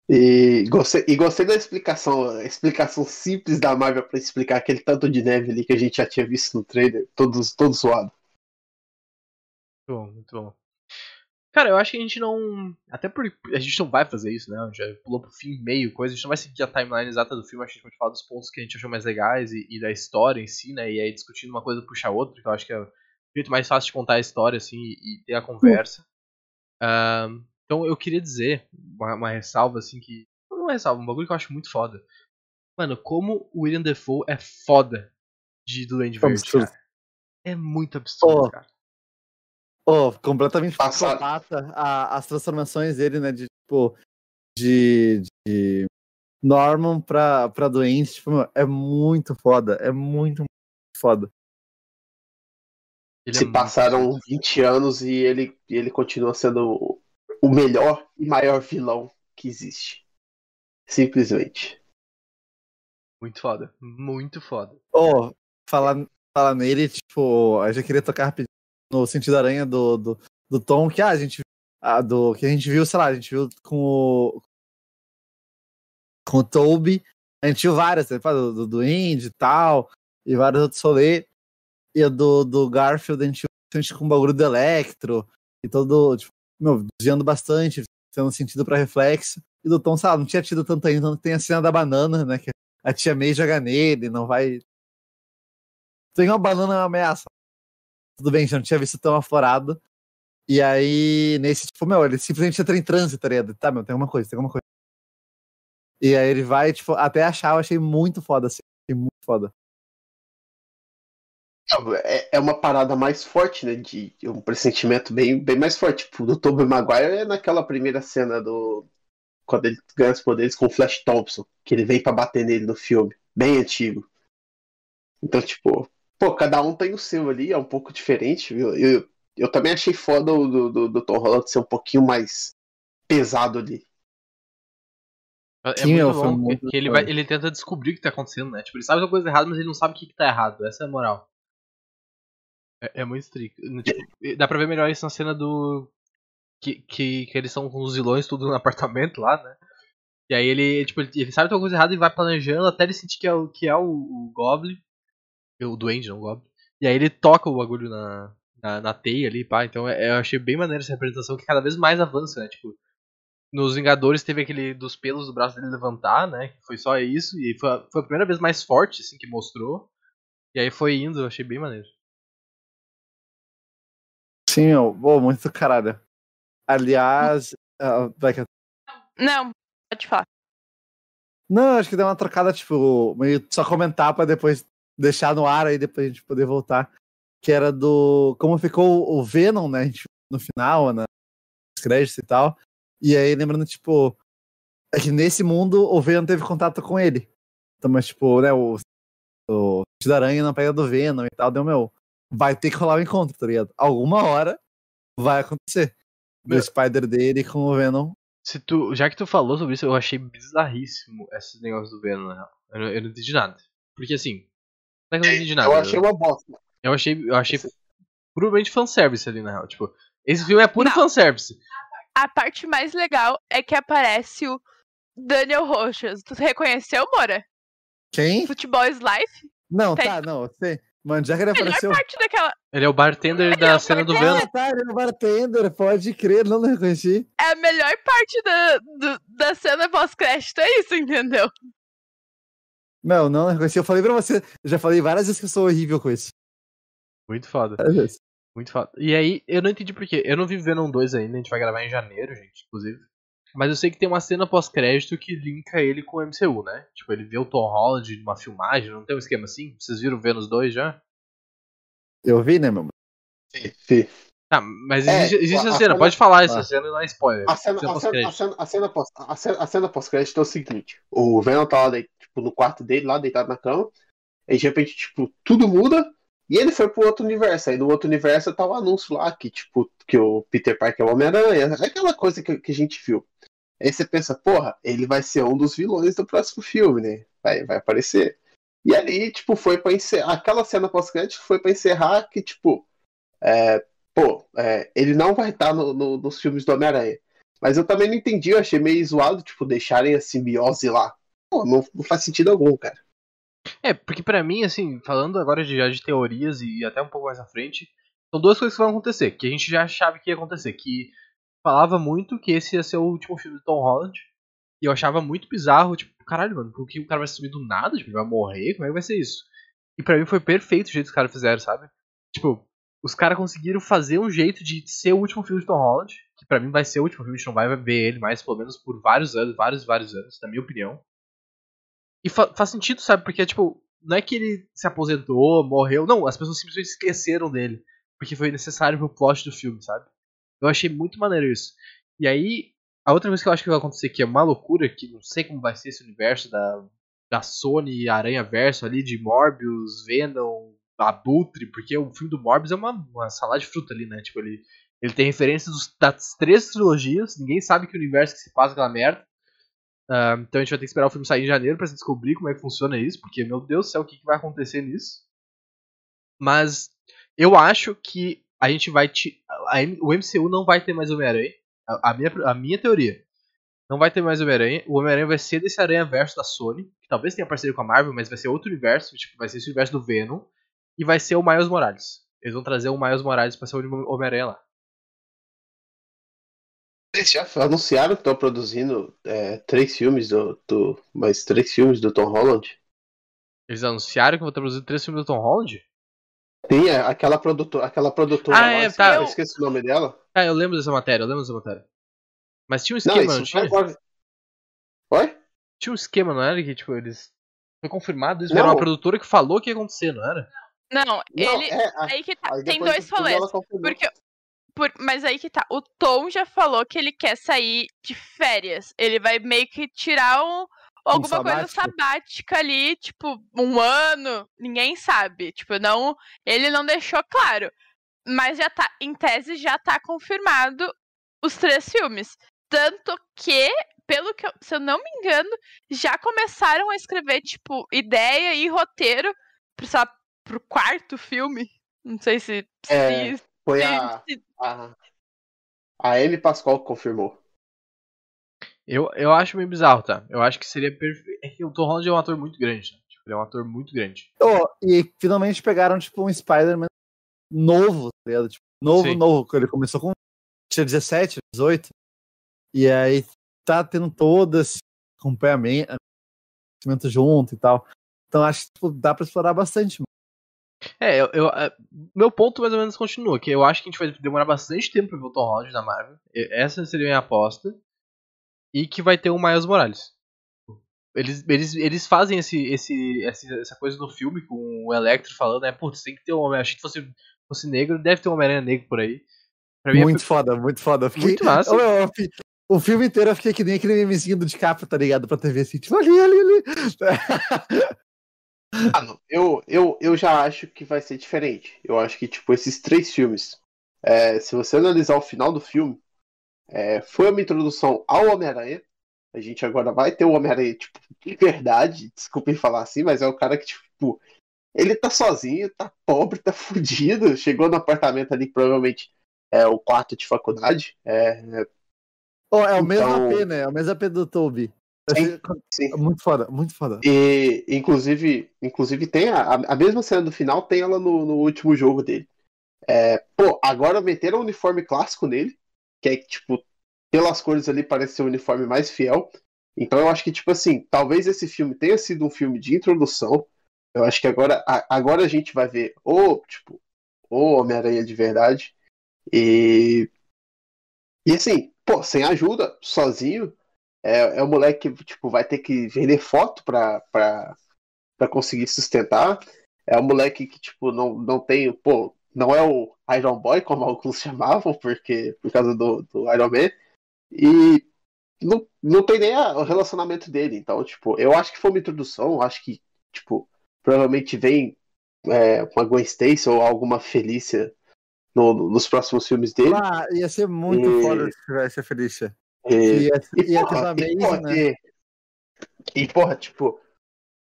E gostei, e gostei da explicação, a explicação simples da Marvel pra explicar aquele tanto de neve ali que a gente já tinha visto no trailer, todos, todo suado. Muito bom, muito bom. Cara, eu acho que a gente não. Até porque a gente não vai fazer isso, né? A gente já pulou pro fim meio, coisa. A gente não vai seguir a timeline exata do filme. Acho que a gente pode falar dos pontos que a gente achou mais legais e, e da história em si, né? E aí discutindo uma coisa puxa a outra, que eu acho que é o jeito mais fácil de contar a história, assim, e, e ter a conversa. Ahn, então eu queria dizer, uma, uma ressalva, assim, que. Não uma ressalva, um bagulho que eu acho muito foda. Mano, como o William Defoe é foda de Duende Verde, cara. É muito absurdo, Oh. cara. Oh, completamente psicopata a- as transformações dele, né? De tipo. De. de Norman pra, pra doente, tipo, meu, é muito foda. É muito, muito foda. Ele é Se muito passaram foda. 20 anos e ele, ele continua sendo o- o melhor e maior vilão que existe. Simplesmente. Muito foda. Muito foda. Oh, falar, falar nele, tipo, eu já queria tocar rapidinho no sentido aranha do, do, do Tom, que ah, a gente. ah, do, que a gente viu, sei lá, a gente viu com o. Com o Toby. A gente viu várias, né, do, do, do Indy e tal, e vários outros rolê. E a do, do Garfield, a gente viu bastante com o bagulho do Electro, e todo, tipo, meu, desviando bastante, tendo sentido pra reflexo. E do Tom, sei lá, não tinha tido tanto ainda, tem a cena da banana, né, que a tia May joga nele, não vai tem uma banana é uma ameaça. Tudo bem, já não tinha visto tão aflorado. E aí, nesse, tipo, meu, ele simplesmente entra em transe, tá? Tá, meu, tem alguma coisa, tem alguma coisa. E aí ele vai, tipo, até achar, eu achei muito foda, assim. Achei muito foda. É, é uma parada mais forte, né? De, um pressentimento bem, bem mais forte. Tipo, do Tobey Maguire é naquela primeira cena do. Quando ele ganha os poderes com o Flash Thompson, que ele vem pra bater nele no filme. Bem antigo. Então, tipo, pô, cada um tem o seu ali, é um pouco diferente, viu? Eu, eu também achei foda o do, do, do Tom Holland ser um pouquinho mais pesado ali. É Sim, muito bom que- muito que ele, vai, ele tenta descobrir o que tá acontecendo, né? Tipo, ele sabe que a coisa é errada, mas ele não sabe o que, que tá errado. Essa é a moral. É, é muito estricto. Tipo, dá pra ver melhor isso na cena do. Que, que, que eles são com os vilões tudo no apartamento lá, né? E aí ele, tipo, ele, ele sabe que tem alguma coisa errada e vai planejando até ele sentir que é o, que é o, o Goblin. O Duende, não o Goblin. E aí ele toca o bagulho na, na, na teia ali, pá. Então é- eu achei bem maneiro essa representação que cada vez mais avança, né? Tipo, nos Vingadores teve aquele dos pelos do braço dele levantar, né? Que foi só isso. E foi a, foi a primeira vez mais forte, assim, que mostrou. E aí foi indo, eu achei bem maneiro. Sim, meu, pô, muito caralho. Aliás, que- Não, pode falar. não, acho que deu uma trocada, tipo, meio só comentar pra depois deixar no ar aí, depois a gente poder voltar. Que era do. Como ficou o Venom, né? a gente No final, né? Nos créditos e tal. E aí, lembrando, tipo, é que nesse mundo o Venom teve contato com ele. Então, mas, tipo, né, o, o da Aranha na pega do Venom e tal, deu, meu, vai ter que rolar o encontro, tá ligado? Alguma hora vai acontecer. Do Meu- Spider dele com o Venom. Se tu, já que tu falou sobre isso, eu achei bizarríssimo esses negócios do Venom, na real. Eu eu não entendi nada. Porque assim. Não é que eu não entendi nada. Eu achei uma bosta. eu achei, eu achei puramente fanservice ali, na real. Tipo, esse filme é puro Não. fanservice. A parte mais legal é que aparece o Daniel Rochas. Tu reconheceu, Mora? Quem? Futebol is Life? Não, Tem- tá, não, sei. Mano, já que ele A melhor apareceu. parte daquela. Ele é o bartender Ele da é cena do. Venom. Ah, tá, ele é o bartender, pode crer, não reconheci. É a melhor parte da, do- da cena pós-crédito, é isso, entendeu? Não, não reconheci. Eu falei pra você, eu já falei várias vezes que eu sou horrível com isso. Muito foda. Várias. Muito foda. E aí, eu não entendi por quê. Eu não vi Venom 2 ainda, a gente vai gravar em janeiro, gente, inclusive. Mas eu sei que tem uma cena pós-crédito que linka ele com o MCU, né? Tipo, ele vê o Tom Holland numa filmagem, não tem um esquema assim? Vocês viram o Venom 2 já? Eu vi, né, meu? Sim, sim. Tá, mas É, existe, existe a a cena, cena- pode falar essa cena não é spoiler. A cena, Cena cena, a pós-crédito. cena, a cena, pós- a cena, a cena pós-crédito é o seguinte: o Venom tá lá dei- tipo, no quarto dele, lá deitado na cama, e de repente, tipo, tudo muda, e ele foi pro outro universo. Aí no outro universo tá o anúncio lá que, tipo, que o Peter Parker é o Homem-Aranha, é aquela coisa que, que a gente viu. Aí você pensa, porra, ele vai ser um dos vilões do próximo filme, né? Vai, vai aparecer. E ali, tipo, foi pra encerrar. Aquela cena pós-crédito foi pra encerrar que, tipo, é, pô, é, ele não vai estar no- no- nos filmes do Homem-Aranha. Mas eu também não entendi, eu achei meio zoado, tipo, deixarem a simbiose lá. Pô, não, não faz sentido algum, cara. É, porque pra mim, assim, falando agora de, já de teorias e até um pouco mais à frente, são duas coisas que vão acontecer, que a gente já achava que ia acontecer, que falava muito que esse ia ser o último filme do Tom Holland, e eu achava muito bizarro, tipo, caralho, mano, porque o cara vai sumir do nada, tipo, vai morrer, como é que vai ser isso? E pra mim foi perfeito o jeito que os caras fizeram, sabe? Tipo, os caras conseguiram fazer um jeito de ser o último filme de Tom Holland, que pra mim vai ser o último filme, a gente não vai ver ele mais, pelo menos por vários anos, vários, vários anos, na minha opinião. E fa- faz sentido, sabe? Porque, tipo, não é que ele se aposentou, morreu. Não, as pessoas simplesmente esqueceram dele. Porque foi necessário pro plot do filme, sabe? Eu achei muito maneiro isso. E aí, a outra coisa que eu acho que vai acontecer que é uma loucura, que não sei como vai ser esse universo da, da Sony Aranha Verso ali, de Morbius, Venom, Abutre, porque o filme do Morbius é uma, uma salada de fruta ali, né? Tipo, ele, ele tem referências das três trilogias, ninguém sabe que universo que se passa aquela merda. Ah, então a gente vai ter que esperar o filme sair em janeiro se descobrir como é que funciona isso, porque, meu Deus do céu, o que, que vai acontecer nisso? Mas eu acho que a gente vai. Ti... a o MCU não vai ter mais Homem-Aranha. A, a minha, a minha teoria. Não vai ter mais Homem-Aranha. O Homem-Aranha vai ser desse Aranha Verso da Sony, que talvez tenha parceria com a Marvel, mas vai ser outro universo. Tipo, vai ser esse universo do Venom. E vai ser o Miles Morales. Eles vão trazer o Miles Morales pra ser o Homem-Aranha lá. Eles já anunciaram que estão produzindo é, três filmes do, do. Mais três filmes do Tom Holland. Eles anunciaram que vão produzir três filmes do Tom Holland? Tem é, aquela produtora, aquela produtora Ah, lá, é, tá. eu esqueci o nome dela. Ah, eu lembro dessa matéria, eu lembro dessa matéria. Mas tinha um Não, esquema, não, foi tinha? agora. Oi? Tinha um esquema, não era? Que, tipo, eles. Foi confirmado isso, Não. era uma produtora que falou que ia acontecer, não era? Não, Não, ele. é, Aí que tá. aí Tem dois rolês. Porque. Por- mas aí que tá. O Tom já falou que ele quer sair de férias. Ele vai meio que tirar um, alguma coisa sabático? sabática ali, tipo, um ano. Ninguém sabe. Tipo, não. Ele não deixou claro. Mas já tá. Em tese já tá confirmado os três filmes. Tanto que, pelo que eu, se eu não me engano, já começaram a escrever, tipo, ideia e roteiro pro, lá, pro quarto filme. Não sei se. É, se- Foi a, a, a Amy Pascoal que confirmou. Eu, eu acho meio bizarro, tá? Eu acho que seria perfeito. É que o Tom Holland é um ator muito grande, né? Tipo, ele é um ator muito grande. Oh, e finalmente pegaram, tipo, um Spider-Man novo, tá ligado? Tipo, novo, Sim. novo. Ele começou com. Tinha 17, 18. E aí tá tendo todo esse acompanhamento acompanhamento junto e tal. Então acho que tipo, dá pra explorar bastante. mano. É, eu, eu- é, meu ponto mais ou menos continua, que eu acho que a gente vai demorar bastante tempo pra ver o Tom Holland na Marvel. Essa seria a minha aposta. E que vai ter o Miles Morales. Eles, eles, eles fazem esse, esse, essa coisa no filme com o Electro falando, né? Putz, tem que ter um homem. Achei que fosse, fosse negro, deve ter um Homem-Aranha negro por aí. Pra mim é Muito foda, muito foda. Eu Fiquei... Muito massa. Eu fi- O filme inteiro eu fiquei que nem aquele memezinho do DiCaprio, tá ligado? Pra TV assim, tipo, ali, ali, ali. Ah. Eu, eu, eu já acho que vai ser diferente. Eu acho que, tipo, esses três filmes, é, se você analisar o final do filme, é, foi uma introdução ao Homem-Aranha. A gente agora vai ter o Homem-Aranha, tipo, de verdade. Desculpem falar assim, mas é o cara que, tipo, ele tá sozinho, tá pobre, tá fudido. Chegou no apartamento ali, provavelmente é o quarto de faculdade. É, Ô, é o mesmo Então- AP, né? É o mesmo AP do Toby. Sim, sim. Muito foda, muito foda. E, inclusive, inclusive tem a, a mesma cena do final, tem ela no, no último jogo dele. É, pô, agora meteram o uniforme clássico nele, que é tipo, pelas cores ali parece ser o uniforme mais fiel. Então eu acho que, tipo assim, talvez esse filme tenha sido um filme de introdução. Eu acho que agora a, agora a gente vai ver o, tipo, o Homem-Aranha de verdade. E. E assim, pô, sem ajuda, sozinho, é, é o moleque que tipo, vai ter que vender foto pra, pra, pra conseguir sustentar. É o moleque que tipo, não, não tem. Pô, não é o Iron Boy, como alguns chamavam, porque por causa do, do Iron Man. E não, não tem nem a, o relacionamento dele. Então, tipo, eu acho que foi uma introdução, acho que, tipo, provavelmente vem é, uma Gwen Stacy ou alguma Felícia no, no, nos próximos filmes dele. Ah, ia ser muito E- foda se tivesse a Felícia. E, Ia, e, ia ter porra, e, porra, né? e- e, porra, tipo,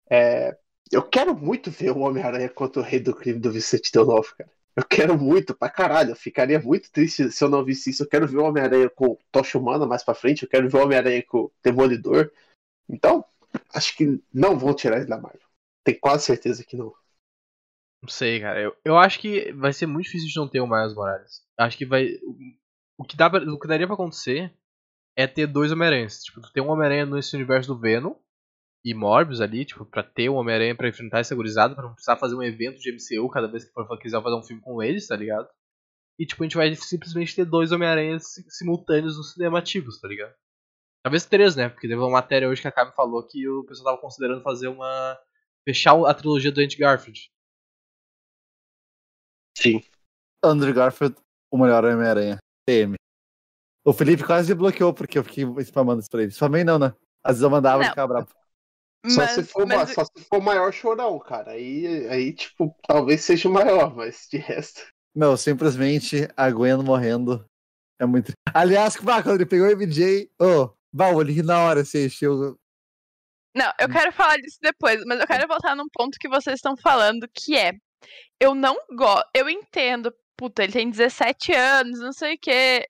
é, eu quero muito ver o Homem-Aranha contra o Rei do Crime do Vicente Delof, cara. Eu quero muito, pra caralho. Eu ficaria muito triste se eu não visse isso. Eu quero ver o Homem-Aranha com Tocha Humana mais pra frente. Eu quero ver o Homem-Aranha com o Demolidor. Então, acho que não vão tirar ele da Marvel. Tenho quase certeza que não. Não sei, cara. Eu, eu acho que vai ser muito difícil de não ter o Miles Morales. Acho que vai. O que, dá pra- o que daria pra acontecer é ter dois Homem-Aranhas. Tipo, tu tem um Homem-Aranha nesse universo do Venom e Morbius ali, tipo, pra ter um Homem-Aranha pra enfrentar esse gurizada, pra não precisar fazer um evento de MCU cada vez que for quiser fazer um filme com eles, tá ligado? E tipo, a gente vai simplesmente ter dois Homem-Aranhas si- simultâneos nos cinemativos, tá ligado? Talvez três, né? Porque teve uma matéria hoje que a Kami falou que o pessoal tava considerando fazer uma. fechar a trilogia do Andy Garfield. Sim. Andrew Garfield, o melhor Homem-Aranha. TM. O Felipe quase me bloqueou porque eu fiquei spamando isso pra ele. Spamei não, né? Às vezes eu mandava e Não. ficava bravo. Só, Mas, se for, mas ma- só se for o maior chorão, cara. Aí, aí, tipo, talvez seja o maior, mas de resto. Meu, simplesmente a Gwen morrendo é muito. Aliás, quando ele pegou o MJ, ô, oh, o link na hora, você encheu. Não, eu quero falar disso depois, mas eu quero voltar num ponto que vocês estão falando, que é. Eu não gosto. Eu entendo, puta, ele tem 17 anos, não sei o quê.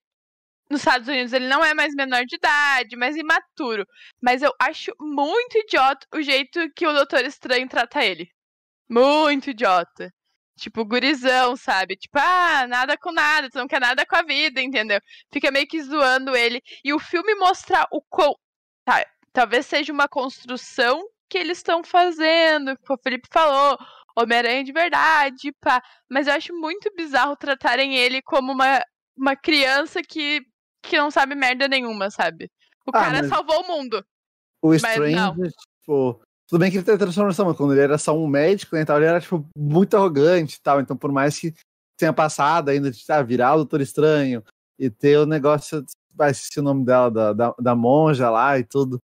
Nos Estados Unidos ele não é mais menor de idade, mais imaturo. Mas eu acho muito idiota o jeito que o Doutor Estranho trata ele. Muito idiota. Tipo, gurizão, sabe? Tipo, ah, nada com nada, tu não quer nada com a vida, entendeu? Fica meio que zoando ele. E o filme mostra o quão. Tá, talvez seja uma construção que eles estão fazendo, que o Felipe falou, Homem-Aranha de verdade, pá. Mas eu acho muito bizarro tratarem ele como uma, uma criança que, que não sabe merda nenhuma, sabe? O Ah, cara salvou o mundo. O. Strange, tipo. Tudo bem que ele tem transformação, mas quando ele era só um médico, né, e tal, ele era, tipo, muito arrogante e tal. Então, por mais que tenha passado ainda de ah, virar o Doutor Estranho e ter o negócio, vai esqueci o nome dela, da, da, da monja lá e tudo.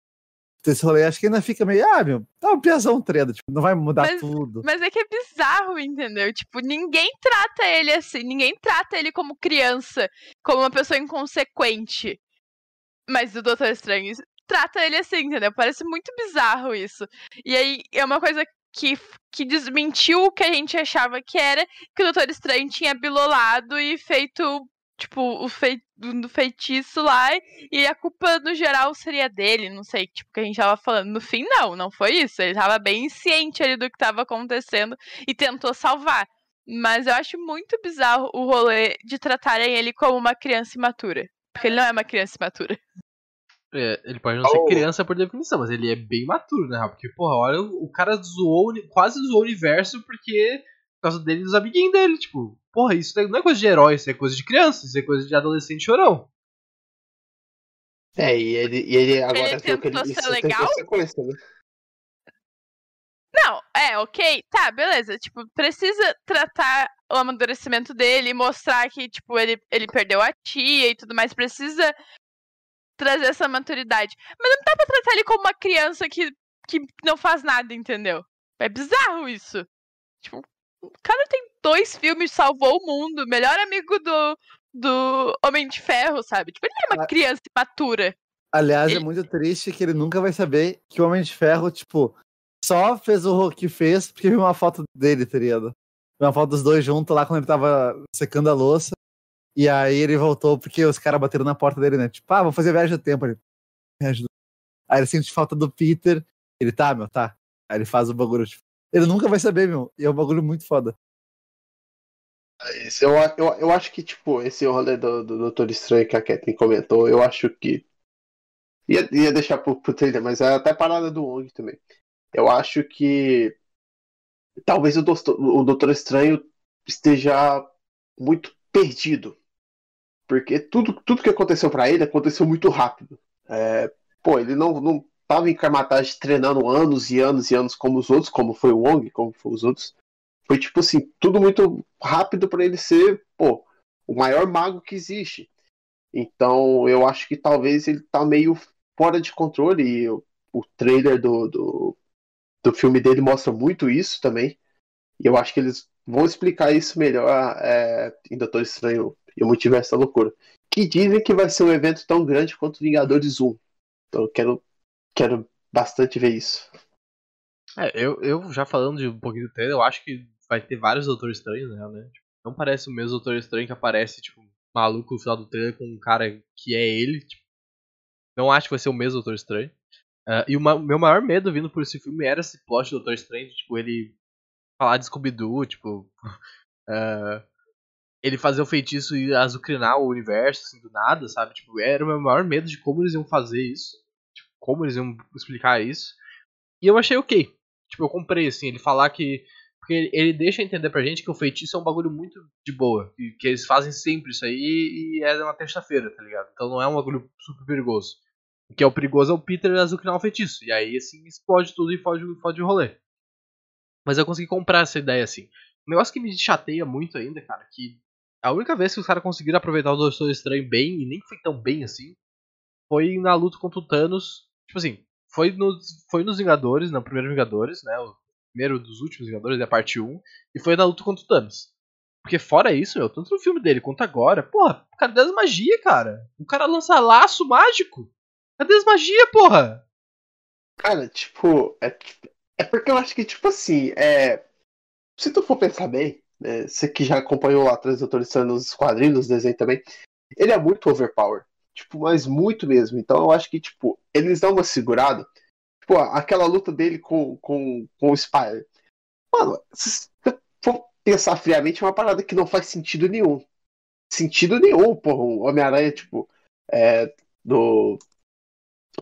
Ter Esse rolê, acho que ainda fica meio, ah, meu, tá um piazão tredo, tipo, não vai mudar Mas- tudo. Mas é que é bizarro, entendeu? Tipo, ninguém trata ele assim, ninguém trata ele como criança, como uma pessoa inconsequente. Mas o Doutor Estranho trata ele assim, entendeu? Parece muito bizarro isso. E aí é uma coisa que, que desmentiu o que a gente achava que era que o Doutor Estranho tinha bilolado e feito, tipo, o fei do feitiço lá, e a culpa no geral seria dele, não sei, tipo, que a gente tava falando. No fim, não, não foi isso. Ele tava bem ciente ali do que tava acontecendo e tentou salvar. Mas eu acho muito bizarro o rolê de tratarem ele como uma criança imatura. Porque ele não é uma criança imatura. É, ele pode não ser Oh. criança por definição, mas ele é bem maturo, né? Porque, porra, olha, o cara zoou, quase zoou o universo porque. Por causa dele e dos amiguinhos dele. Tipo, porra, isso não é coisa de herói, isso é coisa de criança, isso é coisa de adolescente chorão. É, e ele, e ele agora que ele tentou ser isso tem legal? consequência, né? Não, é, ok, tá, beleza. Tipo, precisa tratar o amadurecimento dele e mostrar que, tipo, ele, ele perdeu a tia e tudo mais. Precisa trazer essa maturidade. Mas não dá pra tratar ele como uma criança que, que não faz nada, entendeu? É bizarro isso. Tipo, o cara tem dois filmes, salvou o mundo, melhor amigo do, do Homem de Ferro, sabe? Tipo, ele é uma Ah. criança imatura. Aliás, é Ele- muito triste que ele nunca vai saber que o Homem de Ferro, tipo, só fez o que fez porque viu uma foto dele, tá ligado? Uma foto dos dois juntos lá quando ele tava secando a louça. E aí ele voltou porque os caras bateram na porta dele, né? Tipo, ah, vou fazer viagem do tempo. Ele, viagem do... Aí ele sente falta do Peter. Ele, tá, meu, tá. Aí ele faz o bagulho, tipo, ele nunca vai saber, meu. E é um bagulho muito foda. Eu, eu, eu acho que, tipo, esse rolê do, do Doutor Estranho que a Kathleen comentou, eu acho que. Ia, ia deixar pro, pro trailer, mas é até parada do Wong também. Eu acho que. Talvez o Doutor, o Doutor Estranho esteja muito perdido. Porque tudo, tudo que aconteceu pra ele aconteceu muito rápido. É, pô, ele não, não tava em Karmatage treinando anos e anos e anos como os outros, como foi o Wong, como foi os outros. Foi tipo assim, tudo muito rápido para ele ser, pô, o maior mago que existe. Então eu acho que talvez ele tá meio fora de controle e o, o trailer do, do, do filme dele mostra muito isso também. E eu acho que eles vão explicar isso melhor é, em Doutor Estranho e o Multiverso da Loucura. Que dizem que vai ser um evento tão grande quanto Vingadores 1. Então eu quero, quero bastante ver isso. É, eu, eu já falando de um pouquinho do trailer, eu acho que vai ter vários Doutores Estranhos, né? Tipo, não parece o mesmo Doutor Estranho que aparece, tipo, maluco no final do trailer com um cara que é ele. Tipo, não acho que vai ser o mesmo Doutor Estranho. Uh, e o ma meu maior medo vindo por esse filme era esse plot do Doutor Estranho, tipo, ele falar de Scooby-Doo, tipo. Uh, ele fazer o feitiço e azucrinar o universo, assim, do nada, sabe? Tipo, era o meu maior medo de como eles iam fazer isso. Como eles iam explicar isso. E eu achei ok. Tipo, eu comprei, assim, ele falar que. Porque ele deixa entender pra gente que o feitiço é um bagulho muito de boa. E que eles fazem sempre isso aí e é uma terça-feira, tá ligado? Então não é um bagulho super perigoso. O que é o perigoso é o Peter azucrinar o feitiço. E aí, assim, explode tudo e foge, foge o rolê. Mas eu consegui comprar essa ideia assim. Um negócio que me chateia muito ainda, cara, que a única vez que os caras conseguiram aproveitar o Doutor Estranho bem, e nem foi tão bem assim, foi na luta contra o Thanos. Tipo assim, foi nos, foi nos Vingadores, no primeiro Vingadores, né? O primeiro dos últimos Vingadores, é a parte 1, e foi na luta contra o Thanos. Porque fora isso, meu, tanto no filme dele quanto agora, porra, cadê as magia, cara? O cara lança laço mágico. Cadê as magia, porra? Cara, tipo, é, é porque eu acho que, tipo assim, é. Se tu for pensar bem, né, você que já acompanhou lá atrás do nos quadrinhos, nos desenhos também, ele é muito overpower. Tipo, mas muito mesmo. Então eu acho que, tipo, eles dão uma segurada. Tipo, aquela luta dele com, com, com o Spider. Mano, se for pensar friamente, é uma parada que não faz sentido nenhum. Sentido nenhum, porra. O Homem-Aranha, tipo, é, do,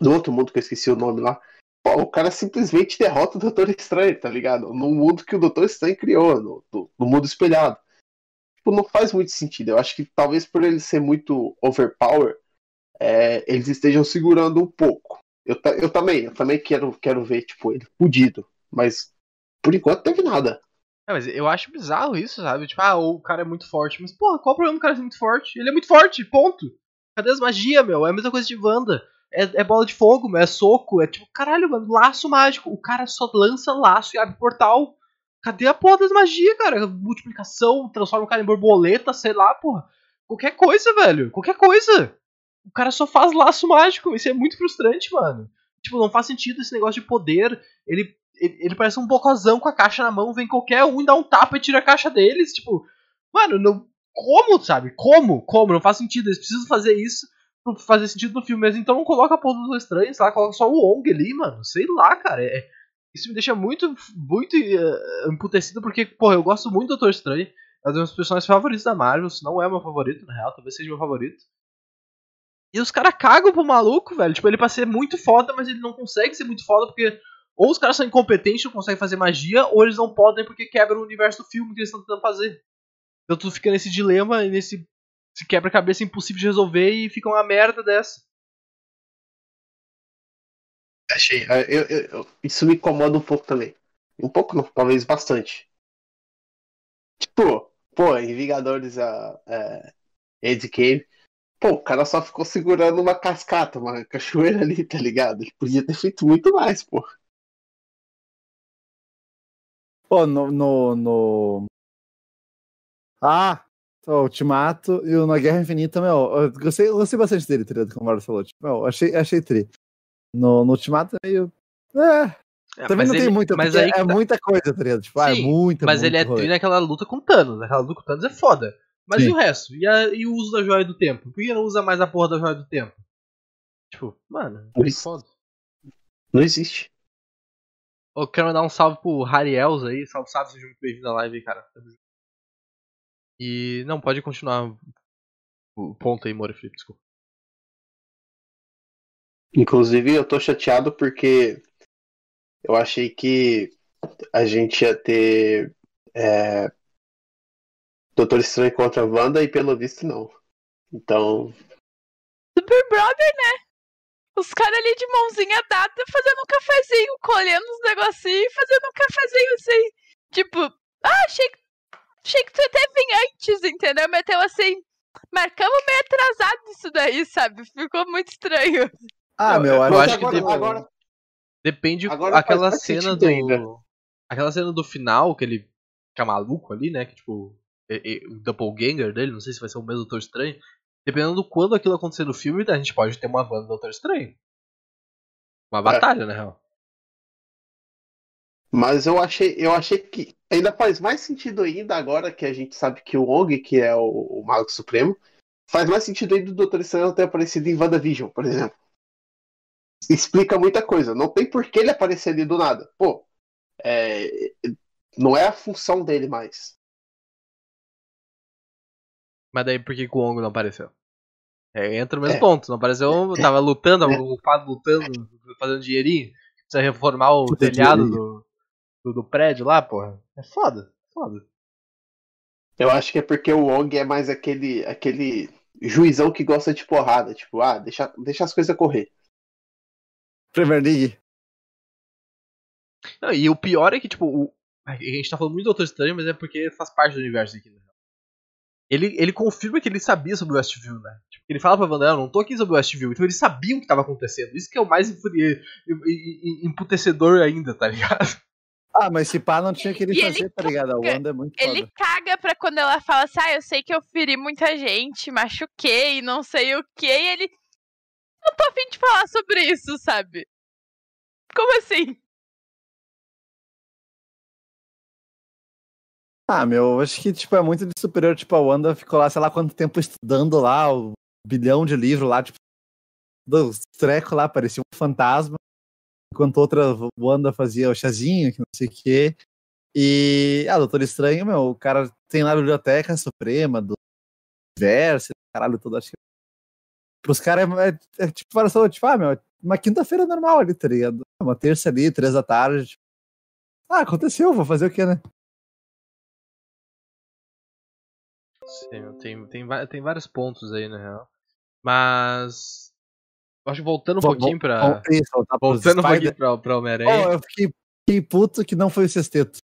do outro mundo que eu esqueci o nome lá. Pô, o cara simplesmente derrota o Doutor Estranho, tá ligado? No mundo que o Doutor Estranho criou, no, no, no mundo espelhado. Tipo, não faz muito sentido. Eu acho que talvez por ele ser muito overpower, é, eles estejam segurando um pouco. Eu, eu também, eu também quero, quero ver, tipo, ele fudido. Mas por enquanto teve nada. É, mas eu acho bizarro isso, sabe? Tipo, ah, o cara é muito forte. Mas, porra, qual o problema do cara ser muito forte? Ele é muito forte, ponto. Cadê as magias, meu? É a mesma coisa de Wanda é, é, bola de fogo, é soco, é tipo, caralho, mano, laço mágico. O cara só lança laço e abre portal. Cadê a porra das magias, cara? Multiplicação, transforma o cara em borboleta, sei lá, porra. Qualquer coisa, velho. Qualquer coisa. O cara só faz laço mágico. Isso é muito frustrante, mano. Tipo, não faz sentido esse negócio de poder. Ele, ele, ele parece um bocozão com a caixa na mão, vem qualquer um dá um tapa e tira a caixa deles. Tipo, mano, não. Como, sabe? Como? Como? Não faz sentido. Eles precisam fazer isso pra fazer sentido no filme mesmo. Então não coloca a porra dos estranhos lá, coloca só o Ong ali, mano. Sei lá, cara. É, isso me deixa muito, muito uh, emputecido, porque, porra, eu gosto muito do Doutor Estranho. É um dos meus personagens favoritos da Marvel, se não é meu favorito, na real, talvez seja meu favorito. E os caras cagam pro maluco, velho. Tipo, ele pra ser muito foda, mas ele não consegue ser muito foda porque ou os caras são incompetentes, não conseguem fazer magia, ou eles não podem porque quebram o universo do filme que eles estão tentando fazer. Então tu fica nesse dilema, nesse se quebra-cabeça impossível de resolver e fica uma merda dessa. Achei. É, eu, eu, eu, isso me incomoda um pouco também. Um pouco não, talvez bastante. Tipo, pô, em Vingadores a, a Endgame, pô, o cara só ficou segurando uma cascata, uma cachoeira ali, tá ligado? Ele podia ter feito muito mais, pô. Pô, no, no, no... Ah, o Ultimato e o Na Guerra Infinita, meu, eu gostei, eu gostei bastante dele, tá como o Mário falou. Tipo, meu, achei, achei tri. No, no Ultimato é meio. É. é também não ele, tem muita, mas aí é, tá... muita coisa, tá ligado? Tipo, Sim, ah, é muita Mas ele é tri naquela luta com Thanos. Aquela luta com Thanos é foda. Mas Sim. e o resto? E, a, e, o uso da joia do tempo? Por que não usa mais a porra da joia do tempo? Tipo, mano, é foda. Não existe. Eu quero mandar um salve pro Hariels aí. Salve, salve, seja muito bem-vindo à live, cara. Tamo junto. E não, pode continuar o ponto aí, Moriflip, desculpa. Inclusive, eu tô chateado porque eu achei que a gente ia ter é, Doutor Estranho contra a Wanda e pelo visto não. Então. Super Brother, né? Os caras ali de mãozinha dada fazendo um cafezinho, colhendo uns negocinhos e fazendo um cafezinho assim. Tipo, Ah, achei que, achei que tu até vir antes, entendeu? Meteu assim. Marcamos meio atrasado isso daí, sabe? Ficou muito estranho. Ah, Eu- meu, eu acho Mas acho que agora, depois- agora, Depende Agora aquela cena do. ainda. Aquela cena do final, que ele fica maluco ali, né? Que tipo. É- é o doppelganger dele, não sei se vai ser o mesmo Doutor Estranho. Dependendo do quando aquilo acontecer no filme, a gente pode ter uma van do Doutor Estranho. Uma batalha, na real. Mas eu achei, eu achei que ainda faz mais sentido ainda agora que a gente sabe que o Ong, que é o, o Mago Supremo, faz mais sentido ainda o Doutor Estranho ter aparecido em WandaVision, por exemplo. Explica muita coisa. Não tem por que ele aparecer ali do nada. Pô, é, não é a função dele mais. Mas daí por que o Ongo não apareceu? É, entra no mesmo É. ponto. Não apareceu, tava lutando, tava ocupado lutando, fazendo dinheirinho. Precisa reformar o Puta telhado do, do, do prédio lá, porra. É foda, foda. Eu acho que é porque o Ong é mais aquele, aquele juizão que gosta de porrada. Tipo, ah, deixa, deixa as coisas correr. Premier League. Não, e o pior é que, tipo, o- a gente tá falando muito do Doutor Estranho, mas é porque faz parte do universo aqui, né? Ele, ele confirma que ele sabia sobre o Westview, né? Tipo, ele fala pra Wanda, eu não tô aqui sobre o Westview, então eles sabiam o que tava acontecendo. Isso que é o mais emputecedor ainda, tá ligado? Ah, mas se pá não tinha que ele E ele fazer, tá ligado? A Wanda é muito Ele foda. caga pra quando ela fala assim, ah, eu sei que eu feri muita gente, machuquei, não sei o que, e ele. Não tô afim de falar sobre isso, sabe? Como assim? Ah, meu, eu acho que tipo, é muito de superior. Tipo, a Wanda ficou lá, sei lá quanto tempo estudando lá, o bilhão de livros lá, tipo, dos trecos lá, parecia um fantasma. Enquanto outra Wanda fazia o chazinho, que não sei o quê. E, ah, Doutor Estranho, meu, o cara tem lá a Biblioteca Suprema do Universo, caralho, todo, acho que. Pros caras é, é, é tipo, parece, tipo, ah, meu, uma quinta-feira normal ali, tá ligado? Uma terça ali, três da tarde. Tipo, ah, aconteceu, vou fazer o quê, né? Sim, tem, tem, tem vários pontos aí, na real. Mas. Acho que voltando um Vol- pouquinho pra. Isso, Voltando um pouquinho pra, pra Homem-Aranha. Oh, eu fiquei, fiquei puto que não foi o sexteto.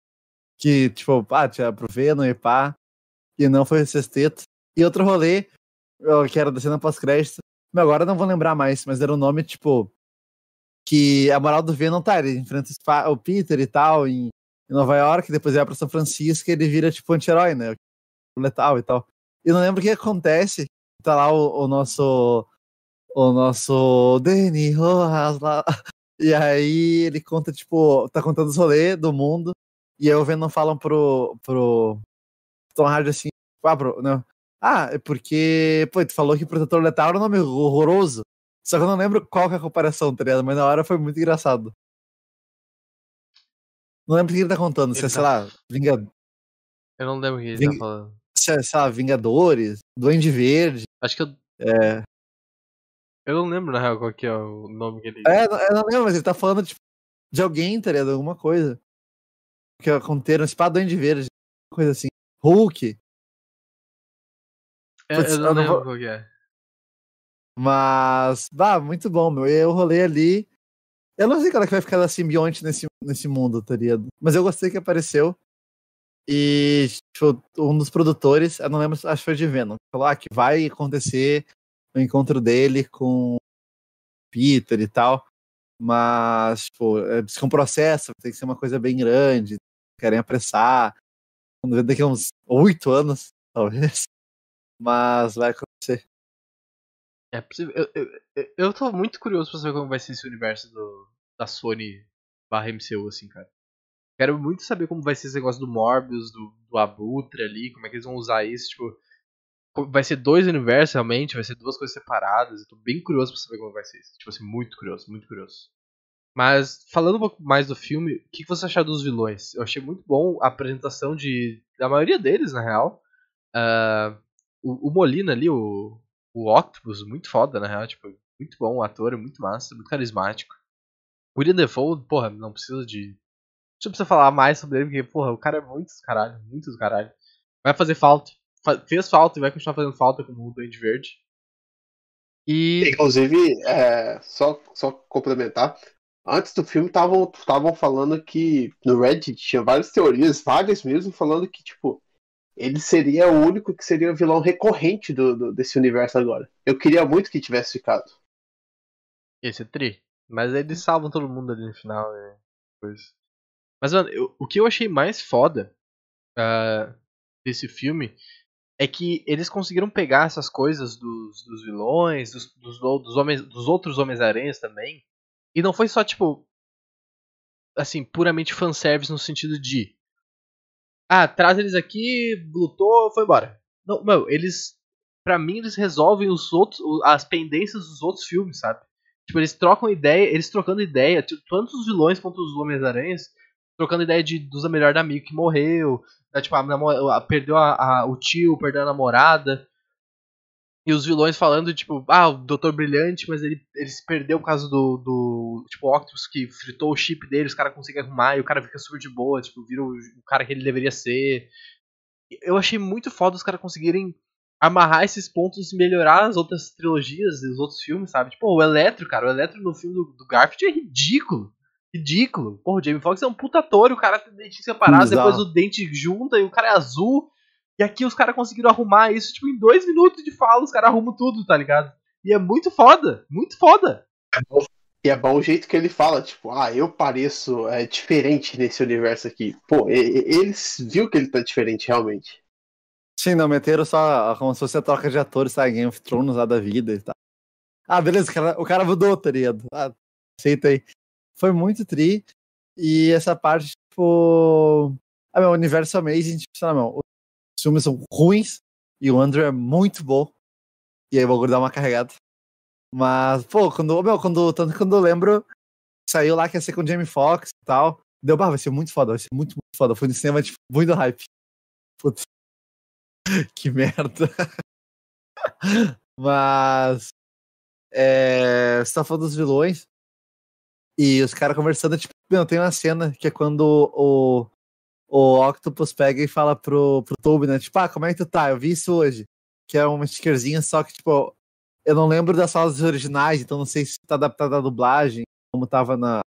Que, tipo, pá, tinha pro Venom e pá, e não foi o sexteto. E outro rolê, que era da cena pós-crédito, mas agora eu não vou lembrar mais, mas era um nome, tipo, que a moral do Venom tá, ele enfrenta o o Peter e tal, em, em Nova York, depois vai pra São Francisco e ele vira, tipo, anti-herói, né? Letal e tal. E não lembro o que acontece, tá lá o, o nosso, o nosso Danny Rojas lá, e aí ele conta, tipo, tá contando os rolês do mundo. E aí o Venom falam pro, pro Tom Hardy assim, ah, bro, não. Ah, é porque, pô, tu falou que Protetor Letal era um nome horroroso. Só que eu não lembro qual que é a comparação, tá ligado? Mas na hora foi muito engraçado. Não lembro o que ele tá contando, se Ele é, sei tá- lá, Vinga... Eu não lembro o que ele Ving- tá falando. Se sei Vingadores, Duende Verde. Acho que eu. É, Eu não lembro, na real, qual que é o nome que ele. é, eu não lembro, mas ele tá falando, tipo, de alguém, tá ligado? Alguma coisa. Que aconteceram, espada Duende Verde, coisa assim. Hulk. É, eu não eu não lembro vou- qual que é. Mas, bah, muito bom, meu. Eu rolei ali. Eu não sei qual é que vai ficar da simbionte nesse, nesse mundo, tá ligado? Mas eu gostei que apareceu. E, tipo, um dos produtores, eu não lembro, acho que foi de Venom, falou ah, que vai acontecer o encontro dele com Peter e tal. Mas, tipo, é, é um processo, tem que ser uma coisa bem grande, querem apressar. Ver daqui a uns oito anos, talvez. Mas vai acontecer. É possível. Eu, eu, eu- eu tô muito curioso pra saber como vai ser esse universo do, da Sony barra MCU, assim, cara. Quero muito saber como vai ser esse negócio do Morbius, do, do Abutre ali, como é que eles vão usar isso, tipo. Vai ser dois universos realmente, vai ser duas coisas separadas. Eu tô bem curioso pra saber como vai ser isso. Tipo assim, muito curioso, muito curioso. Mas, falando um pouco mais do filme, o que que você achou dos vilões? Eu achei muito bom a apresentação de da maioria deles, na real. Ah, o, o Molina ali, o, o Octopus, muito foda, na real. Tipo, muito bom, o ator é muito massa, muito carismático. William Defoe, porra, não precisa de. Não precisa falar mais sobre ele, porque, porra, o cara é muito do caralho, muito do caralho. Vai fazer falta. Fa- fez falta e vai continuar fazendo falta como o Duende Verde. E. Inclusive, é, só, só complementar, antes do filme estavam falando que no Reddit tinha várias teorias, várias mesmo, falando que, tipo, ele seria o único que seria o vilão recorrente do, do, desse universo agora. Eu queria muito que tivesse ficado. Esse é tri. Mas eles salvam todo mundo ali no final. Né? Mas, mano, eu, o que eu achei mais foda uh, desse filme é que eles conseguiram pegar essas coisas dos, dos vilões, dos, dos, dos, homens, dos outros Homens-Aranhas também. E não foi só, tipo. Assim, puramente fanservice no sentido de. Ah, traz eles aqui, lutou, foi embora. Não, meu, eles. Pra mim, eles resolvem os outros. as pendências dos outros filmes, sabe? Tipo, eles trocam ideia, eles trocando ideia, tanto os vilões quanto os Homens-Aranhas, trocando ideia de, dos melhor amigo que morreu, né, tipo, a, a, perdeu a, o tio, perdeu a namorada. E os vilões falando, tipo, ah, o Doutor Brilhante, mas ele, ele se perdeu por causa do, do tipo, Octopus que fritou o chip dele, os caras conseguem arrumar e o cara fica super de boa, tipo, vira o, o cara que ele deveria ser. Eu achei muito foda os caras conseguirem amarrar esses pontos e melhorar as outras trilogias e os outros filmes, sabe? Tipo, o Eletro, cara, o Eletro no filme do, do Garfield é ridículo. Ridículo. Porra, o Jamie Foxx é um puta ator, o cara tem dente separado, depois o dente junta e o cara é azul. E aqui os caras conseguiram arrumar isso, tipo, em dois minutos de fala, os caras arrumam tudo, tá ligado? E é muito foda, muito foda. E é bom o jeito que ele fala, tipo, ah, eu pareço é, diferente nesse universo aqui. Pô, eles viu que ele tá diferente realmente. Sim, não, meteram só como se fosse a troca de atores, sabe? Game of Thrones lá da vida e tal. Ah, beleza, o cara, o cara mudou, tá ligado? Ah, aceita aí. Foi muito tri. E essa parte, tipo. Ah, meu, universo Amazing, tipo, sei lá, meu, os filmes são ruins e o Andrew é muito bom. E aí eu vou dar uma carregada. Mas, pô, quando, meu, quando, tanto quando eu lembro, saiu lá que ia ser com o Jamie Foxx e tal. Deu, bah, vai ser muito foda, vai ser muito, muito foda. Foi no cinema, tipo, muito hype. Putz. que merda. Mas. É, você tá falando dos vilões. E os caras conversando, tipo, meu, tem uma cena que é quando o, o Octopus pega e fala pro, pro Toby, né? Tipo, ah, como é que tu tá? Eu vi isso hoje. Que é uma stickerzinha, só que, tipo, eu não lembro das falas originais, então não sei se tá adaptada a dublagem, como tava nas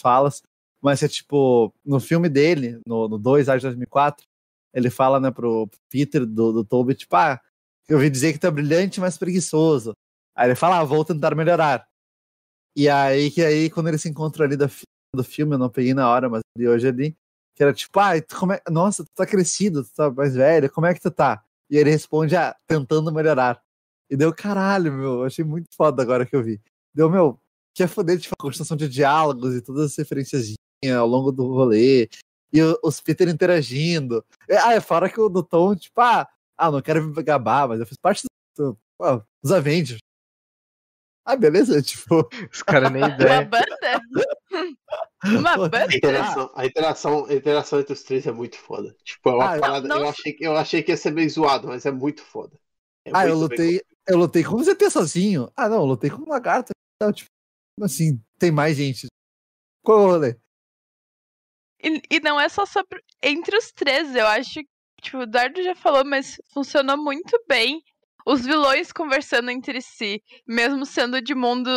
falas. Mas é tipo, no filme dele, no, no 2, de 2004, ele fala, né, pro Peter do, do Toby, tipo, ah, eu ouvi dizer que tu é brilhante, mas preguiçoso. Aí ele fala, ah, vou tentar melhorar. E aí, que aí, quando ele se encontra ali da, do filme, eu não peguei na hora, mas de hoje ali, que era tipo, ah, como é... nossa, tu tá crescido, tu tá mais velho, como é que tu tá? E ele responde, ah, tentando melhorar. E deu caralho, meu, achei muito foda agora que eu vi. Deu, meu, que é foder, tipo, a construção de diálogos e todas as referências ao longo do rolê e os Peter interagindo. Ah, é fora que o do Tom, tipo, ah, ah, não quero me gabar, mas eu fiz parte do, do, dos Avengers. Ah, beleza, tipo. Os caras nem ideia. Uma banda? Uma banda? A interação, a, interação, a interação entre os três é muito foda. Tipo, é uma ah, parada. Não... Eu, achei, eu achei que ia ser meio zoado, mas é muito foda. É ah, eu lutei. Eu lutei com o ZT sozinho. Ah, não, eu lutei com um lagarto. Então, tipo, assim, tem mais gente. Qual é o rolê? E, e não é só sobre. Entre os três, eu acho. Tipo, o Eduardo já falou, mas funcionou muito bem. Os vilões conversando entre si, mesmo sendo de mundo.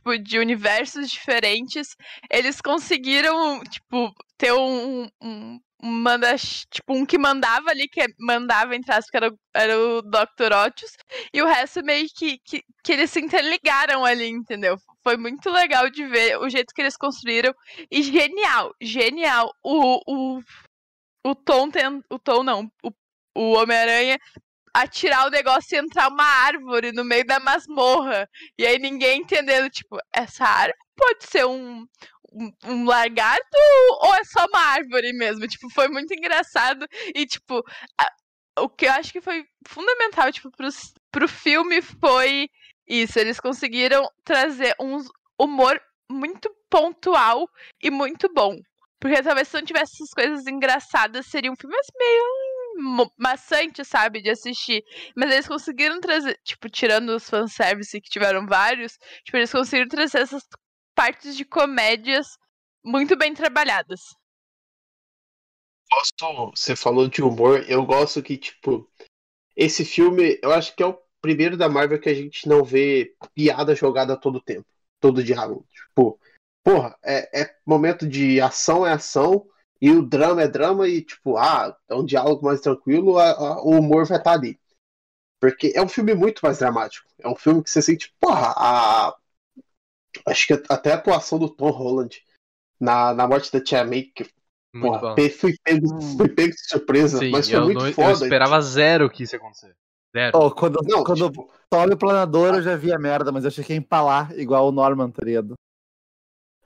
Tipo, de universos diferentes, eles conseguiram, tipo, ter um, um, manda, tipo, um que mandava ali, que mandava, entre que era, era o Dr. Otis, e o resto meio que, que, que eles se interligaram ali, entendeu? Foi muito legal de ver o jeito que eles construíram. E genial, genial. O, o, o Tom tem, O Tom não. O, o Homem-Aranha atirar o negócio e entrar uma árvore no meio da masmorra. E aí ninguém entendendo, tipo, essa árvore pode ser um, um, um lagarto ou é só uma árvore mesmo? Tipo, foi muito engraçado. E, tipo, a, o que eu acho que foi fundamental, tipo, pro, pro filme foi isso, eles conseguiram trazer um humor muito pontual e muito bom. Porque talvez se não tivesse essas coisas engraçadas, seria um filme meio maçante, sabe, de assistir. Mas eles conseguiram trazer, tipo, tirando os fanservice que tiveram vários, tipo, eles conseguiram trazer essas partes de comédias muito bem trabalhadas. Gosto, você falou de humor, eu gosto que, tipo, esse filme, eu acho que é o primeiro da Marvel que a gente não vê piada jogada todo tempo, todo diálogo. Tipo, porra, é, é momento de ação é ação, e o drama é drama, e tipo, ah, é um diálogo mais tranquilo, a, a, o humor vai estar ali. Porque é um filme muito mais dramático. É um filme que você sente, porra, a. Acho que até a atuação do Tom Holland na, na morte da Tia May, que Muito porra, bom. pe- fui, pego, fui pego de surpresa, Sim, mas foi eu, muito não- eu foda. esperava zero que isso ia acontecer. Zero. Oh, quando Não, quando tipo, o planador eu já vi a merda, mas eu achei que ia empalar igual o Norman, tá ligado?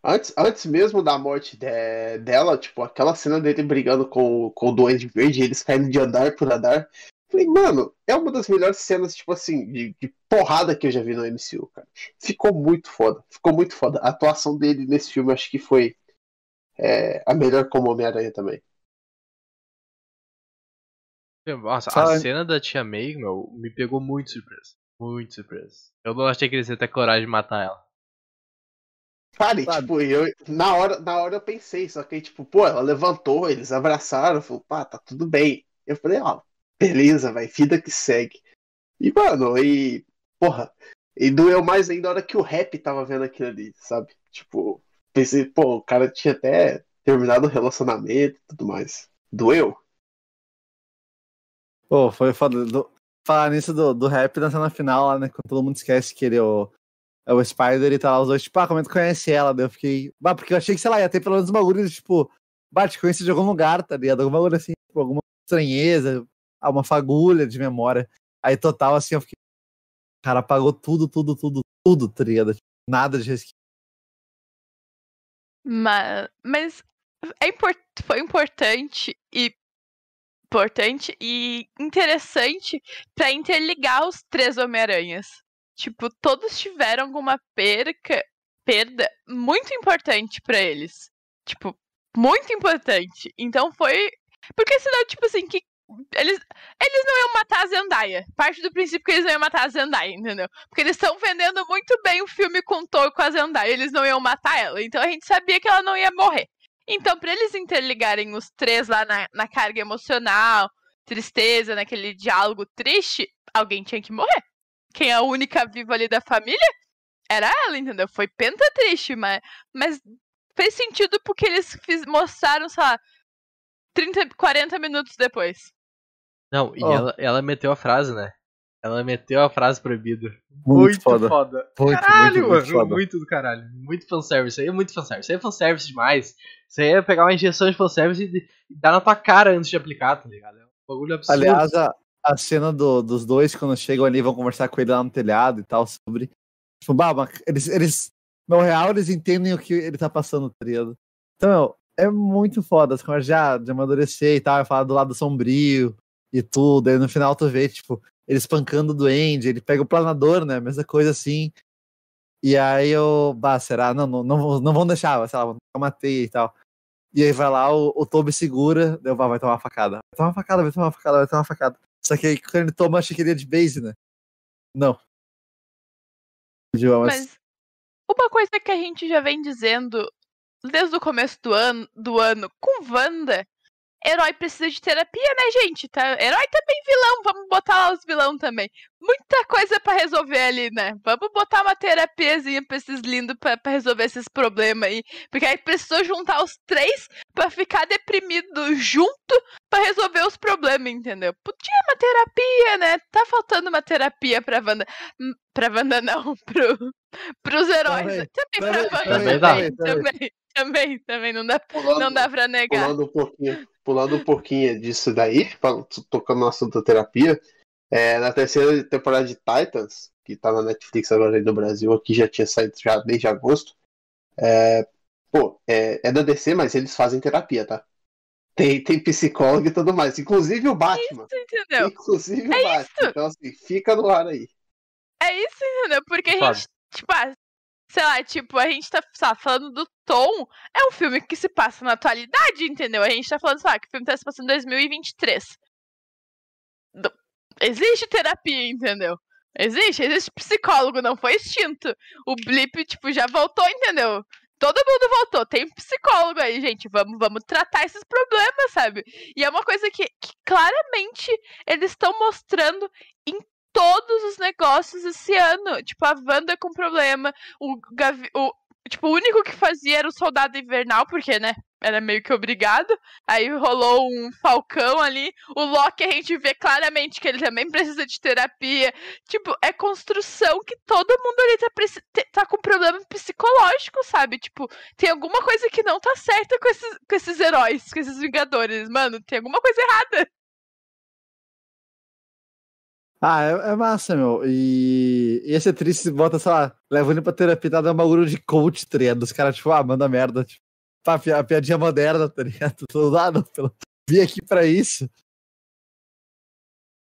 Antes, antes mesmo da morte de- dela, tipo, aquela cena dele brigando com, com o Duende Verde, eles caindo de andar por andar. Falei, mano, é uma das melhores cenas, tipo assim, de, de porrada que eu já vi no MCU, cara. Ficou muito foda, ficou muito foda. A atuação dele nesse filme acho que foi é, a melhor como Homem-Aranha também. Nossa, a Fala- cena da tia May, meu, me pegou muito surpresa. Muito surpresa. Eu não achei que eles iam ter coragem de matar ela. E, Sabe? tipo, eu, na, hora, na hora eu pensei, só que, tipo, pô, ela levantou, eles abraçaram, falou, pá, tá tudo bem. Eu falei, ó, beleza, vai, vida que segue. E, mano, e, porra, e doeu mais ainda a hora que o rap tava vendo aquilo ali, sabe? Tipo, pensei, pô, o cara tinha até terminado o relacionamento e tudo mais. Doeu? Pô, foi foda. Do... Falar nisso do, do rap na cena final lá, né? Quando todo mundo esquece que ele é o, o Spider e tá lá os dois, tipo, ah, como é que conhece ela? Daí eu fiquei. Bah, porque eu achei que, sei lá, ia ter pelo menos um bagulho tipo, bah, te conheci de algum lugar, tá ligado? Algum assim, tipo, alguma estranheza, ah, uma fagulha de memória. Aí total, assim, eu fiquei. Cara apagou tudo, tudo, tudo, tudo, tá ligado? Tipo, Nada de resquício. Mas, mas é import, foi importante e importante e interessante pra interligar os três Homem-Aranhas. Tipo, todos tiveram alguma perca, perda muito importante pra eles. Tipo, muito importante. Então foi. Porque senão, tipo assim, que. Eles, eles não iam matar a Zendaya. Parte do princípio que eles não iam matar a Zendaya, entendeu? Porque eles estão vendendo muito bem o filme com Thor com a Zendaya. Eles não iam matar ela. Então a gente sabia que ela não ia morrer. Então, pra eles interligarem os três lá na, na carga emocional, tristeza, naquele diálogo triste, alguém tinha que morrer. Quem é a única viva ali da família era ela, entendeu? Foi penta triste, mas, mas fez sentido porque eles fiz- mostraram, sei lá, 30, 40 minutos depois. Não, e Ó. ela, ela meteu a frase, né? Ela meteu a frase proibida. Muito, foda. foda. Muito, caralho, muito, muito mano. foda. Muito do caralho. Muito fanservice. Isso aí é muito fanservice. Isso aí é fanservice demais. Isso aí é pegar uma injeção de fanservice e e dar na tua cara antes de aplicar, tá ligado? É um bagulho absurdo. Aliás, a, a cena do- dos dois, quando chegam ali, vão conversar com ele lá no telhado e tal, sobre. Tipo, bah, mas eles, eles. No real, eles entendem o que ele tá passando, tá? Então, meu, é muito foda as conversas já de amadurecer e tal, eu falar do lado sombrio e tudo. Aí no final tu vê, tipo, ele espancando o duende, ele pega o planador, né? Mesma coisa assim. E aí eu, bah, será? Não, não, não, não vão deixar, sei lá, eu matei e tal. E aí vai lá, o, o Toby segura, deu, vai tomar uma facada. Vai tomar uma facada, vai tomar uma facada, vai tomar uma facada. Só que aí quando ele toma, achei que ele ia de base, né? Não. Mas uma coisa que a gente já vem dizendo desde o começo do ano, do ano com Wanda, herói precisa de terapia, né, gente? Tá? Herói também vilão, vamos botar lá os vilão também. Muita coisa pra resolver ali, né? Vamos botar uma terapiazinha pra esses lindos pra, pra resolver esses problemas aí. Porque aí precisou juntar os três pra ficar deprimido junto pra resolver os problemas, entendeu? Podia uma terapia, né? Tá faltando uma terapia pra Wanda. Hum, Pra Wanda não, pro, pros heróis. Também, Também, pra também, Wanda. também Também, dá. também, também, também, não dá, Pulando, não dá pra negar. pulando um pouquinho, pulando um pouquinho disso daí, tocando no assunto da terapia, é, na terceira temporada de Titans, que tá na Netflix agora aí no Brasil, aqui já tinha saído já desde agosto. É, pô, é, é da DC, mas eles fazem terapia, tá? Tem, tem psicólogo e tudo mais, inclusive o Batman. Entendeu? Inclusive É o Batman. Então, assim, fica no ar aí. É isso, entendeu? Porque a gente, tipo, ah, sei lá, tipo, a gente tá falando do Tom, é um filme que se passa na atualidade, entendeu? A gente tá falando, sei lá, que o filme tá se passando em 2023. Do- Existe terapia, entendeu? Existe, existe psicólogo, não foi extinto. O Blip, tipo, já voltou, entendeu? Todo mundo voltou, tem psicólogo aí, gente. Vamos, vamos tratar esses problemas, sabe? E é uma coisa que, que claramente eles estão mostrando em todos os negócios esse ano. Tipo, a Wanda com problema, o, Gavi, o Tipo, o único que fazia era o Soldado Invernal, porque, né? Era meio que obrigado. Aí rolou um Falcão ali. O Loki a gente vê claramente que ele também precisa de terapia. Tipo, é construção que todo mundo ali tá, tá com problema psicológico, sabe? Tipo, tem alguma coisa que não tá certa com esses, com esses heróis, com esses Vingadores. Mano, tem alguma coisa errada. Ah, é, é, massa, meu. E, e esse triste bota, sei lá, leva ele pra terapia, tá dando um bagulho de coach, tá ligado? Os caras, tipo, ah, manda merda. Tipo, pá, a piadinha moderna, tá ligado? Tô ah, não, pelo... Vim aqui pra isso.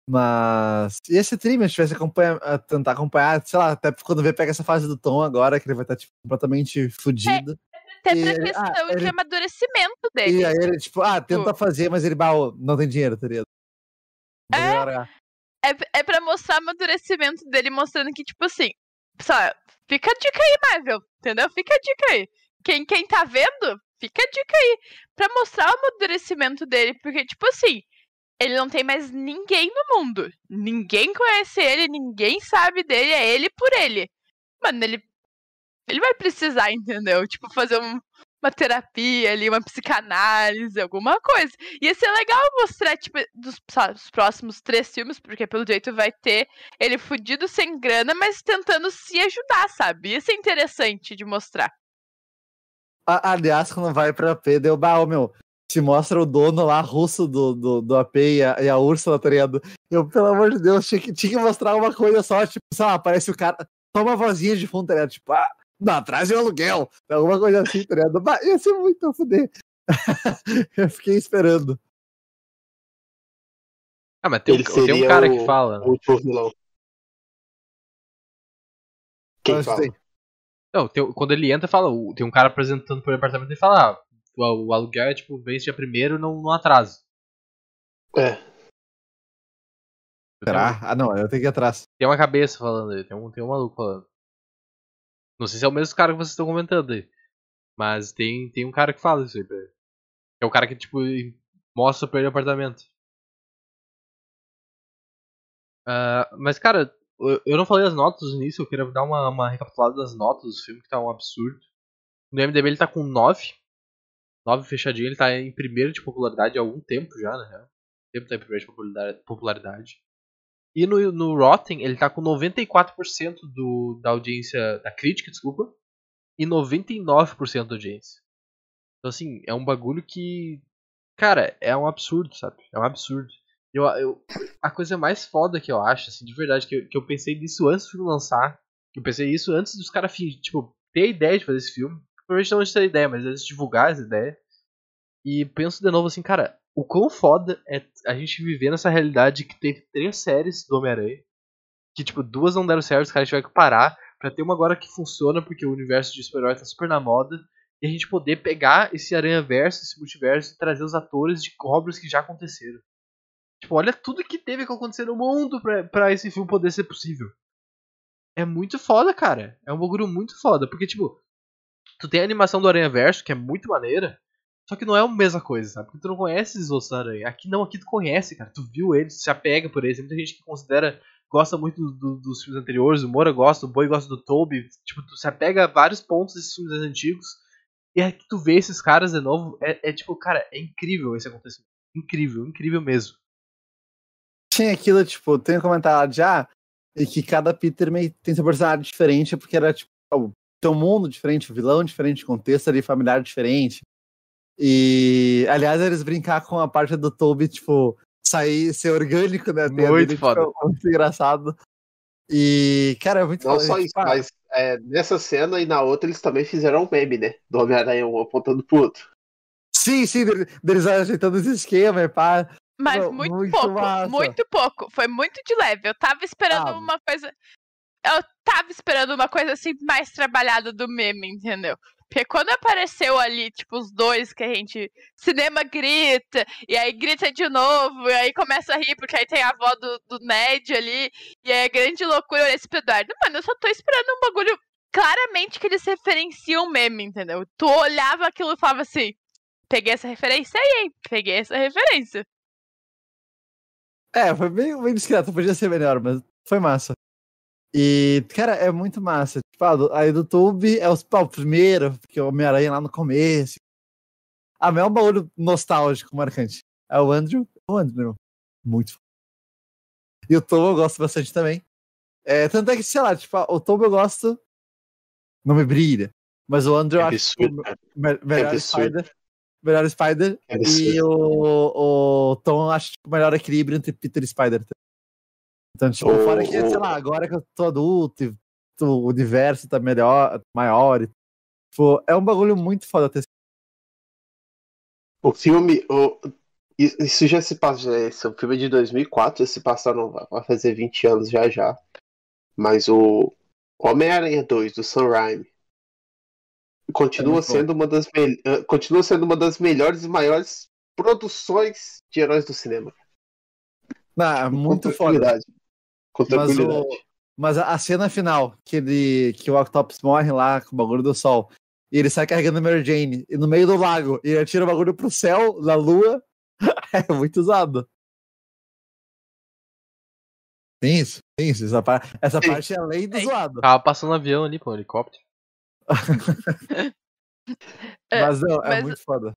Mas. E esse trim, se tivesse acompanha, tentar acompanhar, sei lá, até quando vê, pega essa fase do Tom agora, que ele vai estar, tá, tipo, completamente fudido. É, até pra questão ah, de amadurecimento dele. E aí ele, tipo, ah, tenta tipo fazer, mas ele, bah, não tem dinheiro, tá ligado? É, é, é pra mostrar o amadurecimento dele, mostrando que, tipo assim, só, fica a dica aí, Marvel, entendeu? Fica a dica aí. Quem, quem tá vendo, fica a dica aí. Pra mostrar o amadurecimento dele, porque, tipo assim, ele não tem mais ninguém no mundo. Ninguém conhece ele, ninguém sabe dele, é ele por ele. Mano, ele. Ele vai precisar, entendeu? Tipo, fazer um, uma terapia ali, uma psicanálise, alguma coisa. Ia ser legal mostrar, tipo, dos, sabe, os próximos três filmes, porque pelo jeito vai ter ele fudido sem grana, mas tentando se ajudar, sabe? Ia ser interessante de mostrar. Aliás, quando vai pra AP, deu baú, meu. Se mostra o dono lá, russo do, do, do AP e a, e a Úrsula, tá ligado? Eu, pelo amor de Deus, tinha que, tinha que mostrar uma coisa só, tipo, sei lá, aparece o cara, só uma vozinha de fundo, tá ligado? Tipo, ah, não, atrás é o aluguel. Alguma coisa assim, tá ligado? Ia ser muito a fuder. eu fiquei esperando. Ah, mas tem, tem um cara o, que fala. O vilão. Quem fala? Não, tem, quando ele entra, fala, tem um cara apresentando pro departamento e fala, ah, o, o aluguel é tipo, vem dia primeiro, não, não atraso. É. Será? Ah, não, eu tenho que ir atrás. Tem uma cabeça falando aí, tem um, tem um maluco falando. Não sei se é o mesmo cara que vocês estão comentando aí. Mas tem, tem um cara que fala isso aí pra ele. É o cara que, tipo, mostra pra ele o apartamento. Uh, mas, cara, eu não falei as notas no início, eu queria dar uma, uma recapitulada das notas do filme, que tá um absurdo. No MDB ele tá com 9. 9 fechadinho, ele tá em primeiro de popularidade há algum tempo já, real. Tempo tá em primeiro de popularidade. E no, no Rotten ele tá com 94% do, da audiência, da crítica, desculpa, e 99% da audiência. Então assim, é um bagulho que, cara, é um absurdo, sabe? É um absurdo. Eu, eu, a coisa mais foda que eu acho, assim, de verdade, que eu, que eu pensei nisso antes do filme lançar, que eu pensei isso antes dos caras, tipo, ter a ideia de fazer esse filme, provavelmente não de ter a ideia, mas antes de divulgar essa ideia, e penso de novo assim, cara, o quão foda é a gente viver nessa realidade que teve três séries do Homem-Aranha. Que, tipo, duas não deram certo, os caras tiveram que parar pra ter uma agora que funciona, porque o universo de super-herói tá super na moda. E a gente poder pegar esse Aranha-Verso, esse multiverso, e trazer os atores de obras que já aconteceram. Tipo, olha tudo que teve que acontecer no mundo pra, pra esse filme poder ser possível. É muito foda, cara. É um bagulho muito foda. Porque, tipo, tu tem a animação do Aranha-Verso, que é muito maneira. Só que não é a mesma coisa, sabe? Porque tu não conhece os outros aranha. Aqui não, aqui tu conhece, cara. Tu viu eles, se apega por eles. Tem muita gente que considera, gosta muito do, do, dos filmes anteriores. O Moura gosta, o Boi gosta do Toby. Tipo, tu se apega a vários pontos desses filmes antigos. E aí que tu vê esses caras de novo, é, é tipo, cara, é incrível esse acontecimento. Incrível, incrível mesmo. Tinha aquilo, tipo, tem um comentário já, e que cada Peter meio tem seu personagem diferente, porque era, tipo, tem um mundo diferente, um vilão diferente, contexto ali familiar diferente. E, aliás, eles brincar com a parte do Toby, tipo, sair, ser orgânico, né? Muito dele, foda. Tipo, muito engraçado. E, cara, é muito Não foda. só isso, tipo, mas é, nessa cena e na outra eles também fizeram um meme, né? Do Homem-Aranha um apontando pro outro. Sim, sim, deles ajeitando esse esquema e pá. Mas muito, muito pouco, massa. muito pouco. Foi muito de leve. Eu tava esperando ah. uma coisa. Eu tava esperando uma coisa assim mais trabalhada do meme, entendeu? Porque quando apareceu ali, tipo, os dois que a gente. Cinema grita, e aí grita de novo, e aí começa a rir, porque aí tem a avó do, do Ned ali, e aí é grande loucura esse Eduardo. Mano, eu só tô esperando um bagulho claramente que eles referenciam meme, entendeu? Tu olhava aquilo e falava assim: peguei essa referência aí, hein? Peguei essa referência. É, foi bem, bem discreto, podia ser melhor, mas foi massa. E, cara, é muito massa. Tipo, tipo, ah, do- aí do Tube é os, pá, o primeiro, porque o Homem-Aranha lá no começo. Ah, mas é um bagulho nostálgico, marcante. É o Andrew, é o Andrew. Muito. E o Tom eu gosto bastante também. É, tanto é que, sei lá, tipo, o Tom eu gosto. Não me brilha. Mas o Andrew eu É acho tipo, absurdo, cara. me- melhor absurdo. Spider. Melhor Spider. É E o, o Tom eu acho tipo, o melhor equilíbrio entre Peter e Spider. Então, tipo, O- fora que, sei lá, agora que eu tô adulto e o universo tá melhor, maior. Tipo, é um bagulho muito foda ter O filme. O... Isso já se passa. Esse é um filme de 2004, já se passa, não vai fazer 20 anos já já. Mas o Homem-Aranha 2 do Sam Raimi continua bom. sendo uma das eh, continua sendo uma das melhores e maiores produções de heróis do cinema. Não, é Com muito foda. tranquilidade. Com Mas, o, tranquilidade. Mas a a cena final, que, ele, que o Octopus morre lá com o bagulho do sol, e ele sai carregando a Mary Jane, e no meio do lago, e ele atira o bagulho pro céu, na lua, é muito usado. Tem isso, tem isso. Essa, par- essa parte é além do zoado. Tava passando um avião ali, pô, um helicóptero. É, mas não, é mas- muito foda.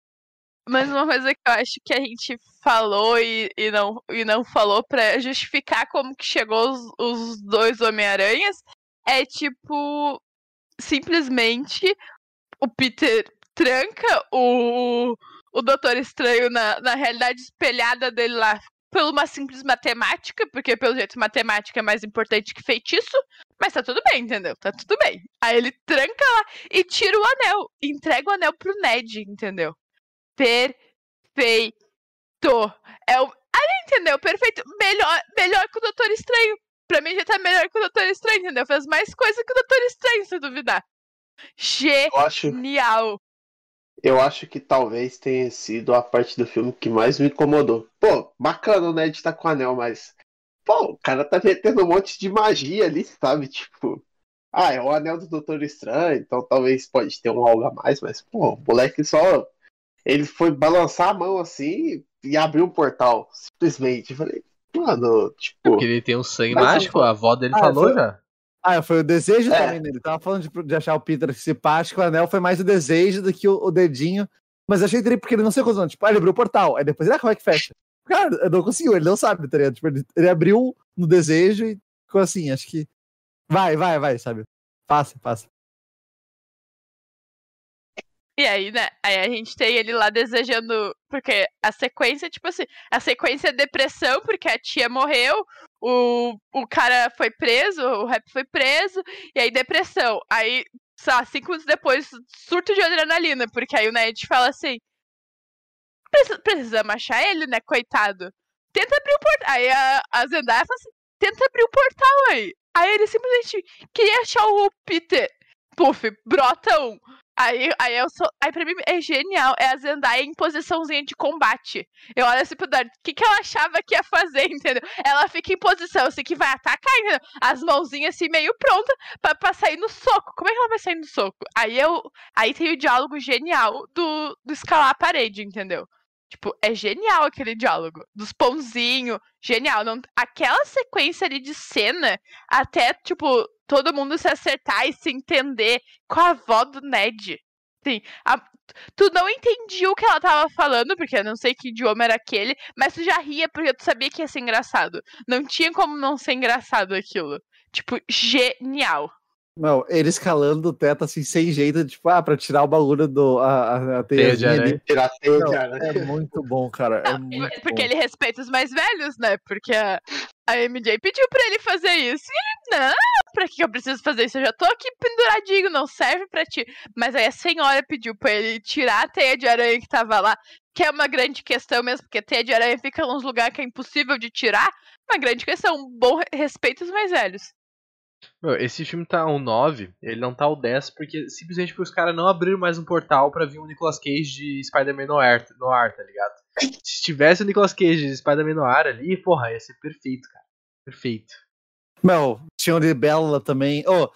Mas uma coisa que eu acho que a gente falou e, e, não, e não falou pra justificar como que chegou os, os dois Homem-Aranhas é tipo simplesmente o Peter tranca o, o Doutor Estranho na, na realidade espelhada dele lá por uma simples matemática, porque pelo jeito matemática é mais importante que feitiço, mas tá tudo bem, entendeu? Tá tudo bem. Aí ele tranca lá e tira o anel, entrega o anel pro Ned, entendeu? Perfeito. É o. Aí, entendeu? Perfeito. Melhor, melhor que o Doutor Estranho. Pra mim já tá melhor que o Doutor Estranho, entendeu? Fez mais coisa que o Doutor Estranho, se duvidar. Genial. eu acho que talvez tenha sido a parte do filme que mais me incomodou. Pô, bacana o Ned tá com o anel, mas. Pô, o cara tá metendo um monte de magia ali, sabe? Tipo. Ah, é o anel do Doutor Estranho, então talvez pode ter um algo a mais, mas, pô, o moleque só. Ele foi balançar a mão assim e abriu um portal, simplesmente. Eu falei, mano, tipo. Porque ele tem um sangue mágico, a avó dele Ah, falou foi- já. Ah, foi o desejo É. também dele. Tava falando de, de achar o Peter simpático, o anel foi mais o desejo do que o, o dedinho. Mas eu achei dele porque ele não sei quantos anos. Tipo, ah, ele abriu o portal. Aí depois, ah, como é que fecha? Cara, eu não conseguiu, ele não sabe, tá ligado? Tipo, ele, ele abriu no desejo e ficou assim, acho que. Vai, vai, vai, sabe? Passa, passa. E aí, né? Aí a gente tem ele lá desejando. Porque a sequência, tipo assim, a sequência é depressão, porque a tia morreu, o, o cara foi preso, o rap foi preso, e aí depressão. Aí, lá, cinco minutos depois, surto de adrenalina, porque aí o Ned fala assim. "Precisa- Precisamos achar ele, né, coitado? Tenta abrir o portal. Aí a, a Zendaya fala assim: tenta abrir o portal aí. Aí ele simplesmente queria achar o Peter. Puf, brota um. Aí, aí eu sou. Aí pra mim é genial. É a Zendaya em posiçãozinha de combate. Eu olho assim pro Dart, o que, que ela achava que ia fazer, entendeu? Ela fica em posição, assim, que vai atacar, entendeu? As mãozinhas assim, meio pronta pra, pra sair no soco. Como é que ela vai sair no soco? Aí eu. Aí tem o diálogo genial do, do escalar a parede, entendeu? Tipo, é genial aquele diálogo. Dos pãozinhos. Genial. Não, aquela sequência ali de cena, até, tipo, todo mundo se acertar e se entender com a avó do Ned. Sim, a- tu não entendia o que ela tava falando, porque eu não sei que idioma era aquele, mas tu já ria porque tu sabia que ia ser engraçado. Não tinha como não ser engraçado aquilo. Tipo, genial. Meu, ele escalando o teto assim, sem jeito, tipo, ah, pra tirar o bagulho do. A, a, a Teia de aranha. Tirar teia Não, de aranha. é muito bom, cara. É Não, muito porque bom. ele respeita os mais velhos, né? Porque a, a MJ pediu pra ele fazer isso. E ele, não, pra que eu preciso fazer isso? Eu já tô aqui penduradinho, não serve pra ti. Mas aí a senhora pediu pra ele tirar a teia de aranha que tava lá, que é uma grande questão mesmo, porque a teia de aranha fica nos lugares que é impossível de tirar. Uma grande questão. Um bom re- respeito aos mais velhos. Meu, esse filme tá um 9, ele não tá o 10, porque simplesmente porque os caras não abriram mais um portal pra vir um Nicolas Cage de Spider-Man no ar, no ar, tá ligado? Se tivesse o Nicolas Cage de Spider-Man no ar ali, porra, ia ser perfeito, cara. Perfeito. Meu, tinha o Libélula também. Oh,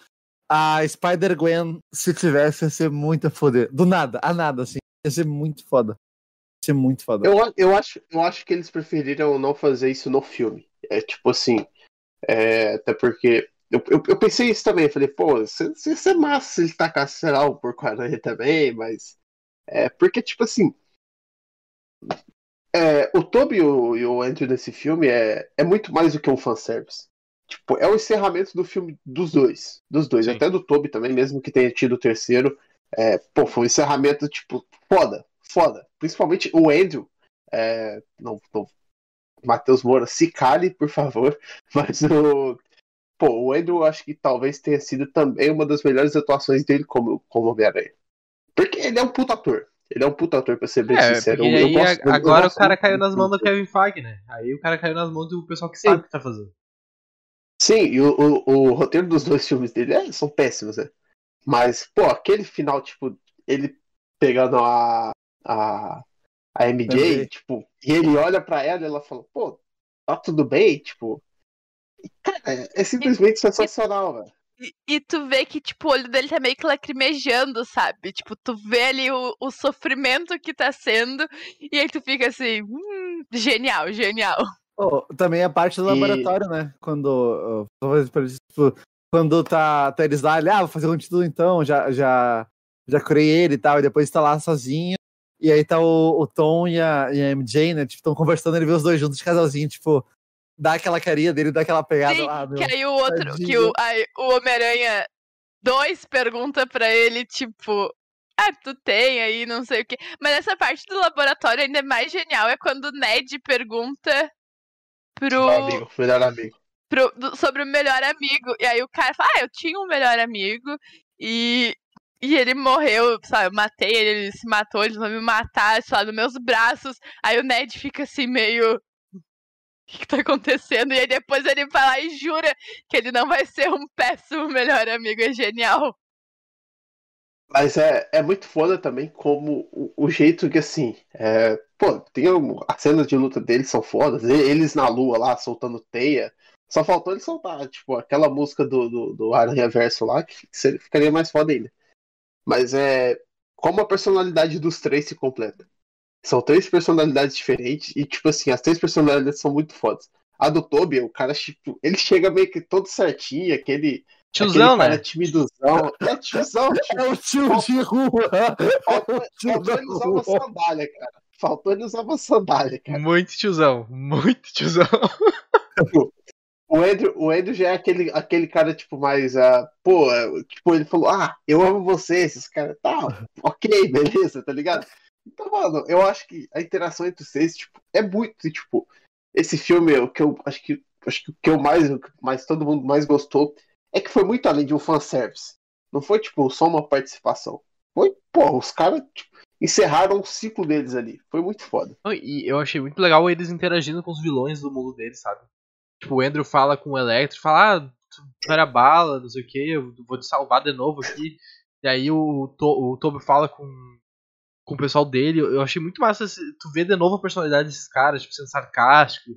a Spider-Gwen, se tivesse, ia ser muito a foder. Do nada, a nada, assim. Ia ser muito foda. Ia ser muito foda. Eu, eu, acho, eu acho que eles preferiram não fazer isso no filme. É tipo assim. é, até porque eu, eu, eu pensei isso também. Falei, pô, ia ser massa se ele tacasse, sei lá, o porco-aranha também, mas. É, porque, tipo assim. É, o Toby e o, e o Andrew nesse filme é, é muito mais do que um fanservice. Tipo, é o encerramento do filme dos dois. Dos dois. Sim. Até do Toby também, mesmo que tenha tido o terceiro. É, pô, foi um encerramento, tipo, foda. Foda. Principalmente o Andrew. É, não, não, Matheus Moura, se cale, por favor. Mas o. Pô, o Andrew acho que talvez tenha sido também uma das melhores atuações dele como, como Homem-Aranha. Porque ele é um puta ator. Ele é um puta ator, pra ser bem É, sincero. eu aí gosto- agora o cara caiu nas mãos do. Kevin Feige, né? Aí o cara caiu nas mãos do pessoal que sabe o que tá fazendo. Sim, e o, o, o roteiro dos dois filmes dele é, são péssimos, né? Mas, pô, aquele final, tipo, ele pegando a, a, a MJ, tipo, e ele olha pra ela e ela fala, pô, tá tudo bem? Tipo, e, cara, é, é simplesmente sensacional, velho. E, e tu vê que, tipo, o olho dele tá meio que lacrimejando, sabe? Tipo, tu vê ali o, o sofrimento que tá sendo, e aí tu fica assim, hum, genial, genial. Oh, também a parte do E- laboratório, né? Quando. tipo, quando tá, tá eles lá, ele, ah, vou fazer um título então, já, já, já curei ele e tal, e depois tá lá sozinho. E aí tá o, o Tom e a, e a MJ, né? Tipo, estão conversando, ele vê os dois juntos de casalzinho, tipo, dá aquela carinha dele, dá aquela pegada Sim, lá, meu. Que aí o outro, que tadinho. o, aí, o Homem-Aranha 2 pergunta pra ele, tipo, ah, tu tem aí, não sei o quê. Mas essa parte do laboratório ainda é mais genial, é quando o Ned pergunta pro, Meu amigo, melhor amigo. pro- do- sobre o melhor amigo. E aí o cara fala, ah, eu tinha um melhor amigo e, e ele morreu, sabe? Eu matei ele, ele se matou, eles vão me matar, sei lá, nos meus braços. Aí o Ned fica assim, meio. Que, que tá acontecendo? E aí depois ele vai lá e jura que ele não vai ser um péssimo melhor amigo. É genial. Mas é, é muito foda também como o, o jeito que, assim, é, pô, tem um- as cenas de luta deles são fodas, eles na lua lá, soltando teia, só faltou ele soltar, tipo, aquela música do, do, do Aranha Verso lá, que seria- ficaria mais foda ainda. Mas é como a personalidade dos três se completa. São três personalidades diferentes, e, tipo assim, as três personalidades são muito fodas. A do Toby, o cara, tipo, ele chega meio que todo certinho, aquele, Tiozão, aquele cara né? timidozão. É tiozão, tipo, É o tio de rua! Faltou, É faltou ele usar uma sandália, cara. Faltou ele usar uma sandália, cara. Muito tiozão, muito tiozão. O Andrew, o Andrew já é aquele, aquele cara, tipo, mais. ah, pô, tipo, ele falou: Ah, eu amo você, esses caras. Tá, ok, beleza, tá ligado? Então, mano, eu acho que a interação entre vocês, tipo, é muito, tipo, esse filme, o que eu acho que. Acho que o que eu mais, o que mais todo mundo mais gostou é que foi muito além de um fanservice. Não foi, tipo, só uma participação. Foi, pô, os caras tipo, encerraram o ciclo deles ali. Foi muito foda. E eu achei muito legal eles interagindo com os vilões do mundo deles, sabe? Tipo, o Andrew fala com o Electro, fala, ah, tu era bala, não sei o que, eu vou te salvar de novo aqui. E aí o, to o Toby fala com, com o pessoal dele. Eu achei muito massa tu ver de novo a personalidade desses caras, tipo, sendo sarcástico.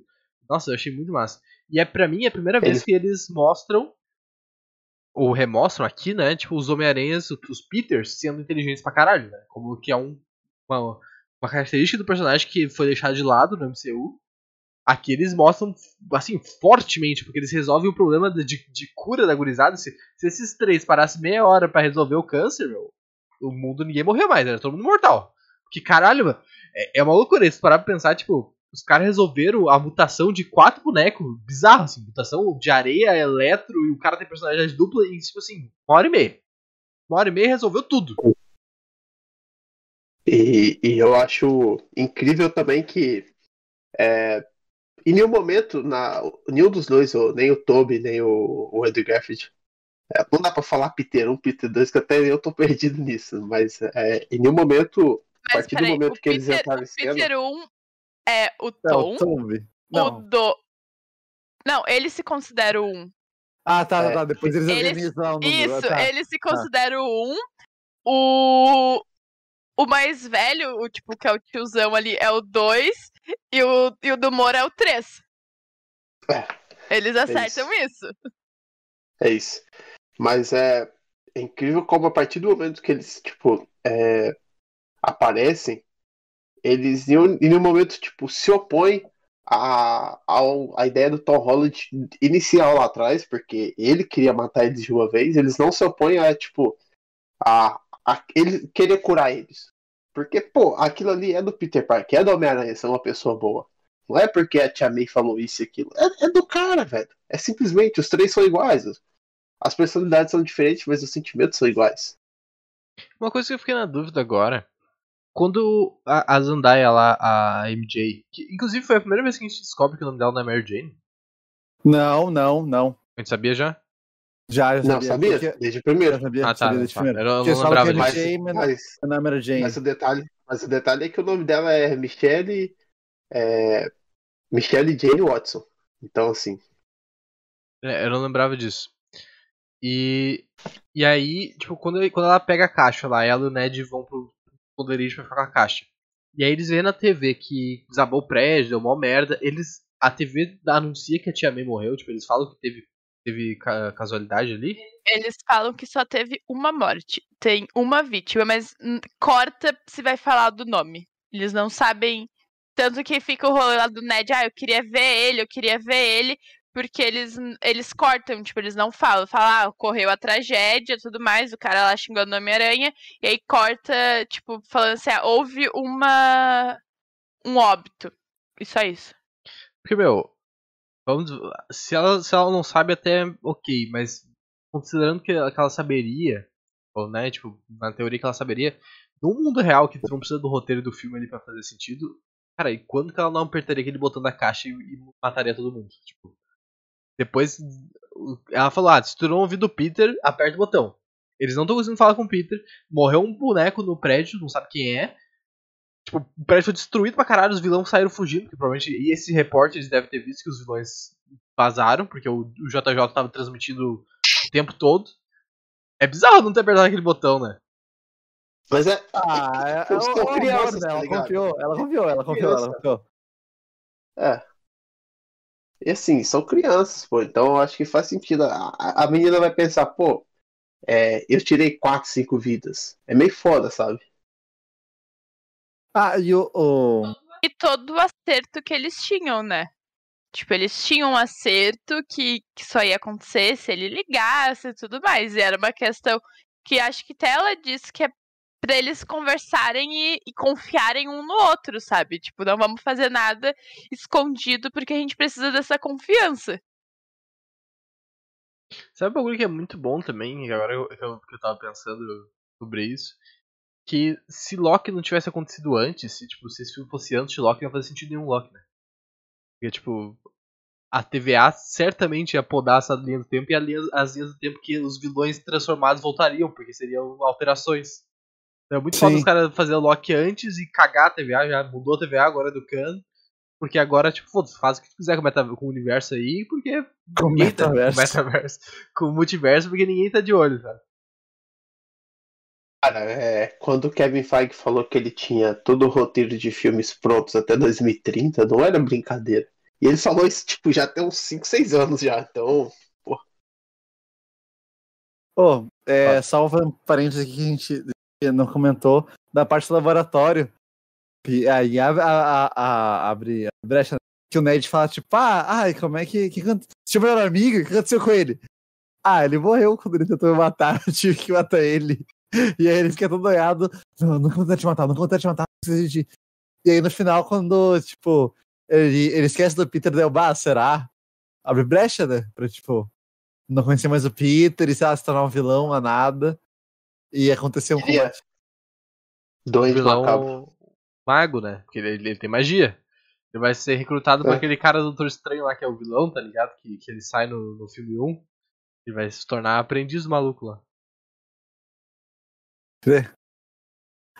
Nossa, eu achei muito massa. E é pra mim a primeira vez Eles- que eles mostram, ou remostram aqui, né? Tipo, os Homem-Aranhas, os Peters, sendo inteligentes pra caralho, né? Como que é um, uma, uma característica do personagem que foi deixada de lado no MCU. Aqui eles mostram, assim, fortemente, porque eles resolvem o problema de, de, de cura da gurizada. Se, se esses três parassem meia hora pra resolver o câncer, meu, o mundo ninguém morreu mais, era todo mundo mortal. Porque caralho, mano, é, é uma loucura. Se parar pra pensar, tipo, os caras resolveram a mutação de quatro bonecos. Bizarro, assim, mutação de areia, eletro, e o cara tem personalidade dupla em, tipo assim, uma hora e meia. Uma hora e meia resolveu tudo. E, e eu acho incrível também que é, em nenhum momento, na, nenhum dos dois, nem o Toby, nem o, o Andrew Garfield, não dá pra falar Peter 1, Peter 2, que até eu tô perdido nisso, mas é, em nenhum momento, a Mas partir do momento o que eles Peter, entraram em o cena, Peter 1 é o É Tom, o Tomb. o Não. do. Não, ele se considera o 1. Ah, tá, É, tá. Depois eles eles- organizam o número. Isso, tá. ele se considera o 1. O. O mais velho, o tipo, que é o tiozão ali, é o 2. E o, e o do Moro é o 3. É, Eles acertam isso. É isso. Mas é, é incrível como a partir do momento que eles, tipo, é, aparecem, eles em um, em um momento, tipo, se opõem a, a, a ideia do Tom Holland inicial lá atrás, porque ele queria matar eles de uma vez, eles não se opõem a, tipo, a, a ele querer curar eles. Porque, pô, aquilo ali é do Peter Parker, é do Homem-Aranha ser uma pessoa boa. Não é porque a Tia May falou isso e aquilo. É, é do cara, velho. É simplesmente, os três são iguais. As personalidades são diferentes, mas os sentimentos são iguais. Uma coisa que eu fiquei na dúvida agora. Quando a, a Zendaya lá, a MJ, que inclusive foi a primeira vez que a gente descobre que o nome dela não é Mary Jane. Não, não, não. A gente sabia já? Já, já Não, sabia? porque- Desde o primeiro. Já sabia, Ah, tá. sabia desde tá. primeiro. Eu não lembrava que disso. Mas, mas mas, não é Mary Jane. mas o detalhe, mas o detalhe é que o nome dela é Michelle. É, Michelle Jane Watson. Então, assim. É, eu não lembrava disso. E. E aí, tipo, quando, quando ela pega a caixa lá, ela e o Ned vão pro esconderijo pra ficar com a caixa. E aí eles veem na TV que desabou o prédio, deu uma merda. Eles. A TV anuncia que a tia May morreu, tipo, eles falam que teve, teve ca- casualidade ali. Eles falam que só teve uma morte. Tem uma vítima, mas corta se vai falar do nome. Eles não sabem. Tanto que fica o rolê lá do Ned, ah, eu queria ver ele, eu queria ver ele, porque eles, eles cortam, tipo, eles não falam. Falam, ah, ocorreu a tragédia tudo mais, o cara lá xingando o Homem-Aranha, e aí corta, tipo, falando assim, ah, houve uma. um óbito. E só isso. Porque, meu, vamos, se, ela, se ela não sabe, até ok, mas considerando que, que ela saberia, ou né, tipo, na teoria que ela saberia, no mundo real, que tu não precisa do roteiro do filme ali pra fazer sentido, cara, e quando que ela não apertaria aquele botão da caixa e, e mataria todo mundo? Tipo, depois, o- ela falou, ah, se tu não ouvir do Peter, aperta o botão. Eles não estão conseguindo falar com o Peter, morreu um boneco no prédio, não sabe quem é, Tipo, o prédio foi destruído pra caralho, os vilões saíram fugindo, porque provavelmente. E esse repórter eles devem ter visto que os vilões vazaram, porque o, o JJ tava transmitindo o tempo todo. É bizarro não ter apertado aquele botão, né? Mas é. Ah, é, é, o- é o crianças, tá Ela confiou, ela confiou, ela confiou, ela confiou. É. E assim, são crianças, pô. Então eu acho que faz sentido. A, a- menina vai pensar, pô, é, eu tirei 4, 5 vidas. É meio foda, sabe? Ah, e o. o- E todo o acerto que eles tinham, né? Tipo, eles tinham um acerto que, que só ia acontecer se ele ligasse e tudo mais. E era uma questão que acho que até ela disse que é pra eles conversarem e, e confiarem um no outro, sabe? Tipo, não vamos fazer nada escondido porque a gente precisa dessa confiança. Sabe um bagulho que é muito bom também, agora eu, que eu, tava pensando sobre isso? Que se Loki não tivesse acontecido antes, se, tipo, se esse filme fosse antes de Loki, não ia fazer sentido nenhum Loki, né? Porque, tipo, a TVA certamente ia podar essa linha do tempo e linha, as linhas do tempo que os vilões transformados voltariam, porque seriam alterações. É muito foda Sim. os caras fazer o Loki antes e cagar a TVA, já mudou a TVA agora é do Khan. Porque agora, tipo, foda-se, faz o que tu quiser com o, meta- com o universo aí, porque Com o tá- metaverso. com o metaverso. Com o multiverso, porque ninguém tá de olho, sabe? Cara, é, quando o Kevin Feige falou que ele tinha todo o roteiro de filmes prontos até 2030, não era brincadeira. E ele falou isso, tipo, já tem uns 5, 6 anos já. Então, Ô, é, só um parênteses aqui que a gente não comentou da parte do laboratório. E aí abre, a, a, a- abre a brecha que o Ned fala, tipo, ah, ai, como é que. que Seu melhor amigo, o que aconteceu com ele? Ah, ele morreu quando ele tentou me matar, eu tive que matar ele. E aí ele fica todo noiado. Não, não vou tentar te matar, não vou tentar te matar. não precisa de-" E aí no final, quando, tipo, ele, ele esquece do Peter Delbar, será? Abre brecha, né? Pra, tipo, não conhecer mais o Peter e sei lá, se tornar um vilão a nada. E acontecer um é combate. macabro. vilão mago, né? Porque ele, ele tem magia. Ele vai ser recrutado por É. aquele cara do Doutor Estranho lá, que é o vilão, tá ligado? Que, que ele sai no, no filme 1. Ele vai se tornar aprendiz do maluco lá.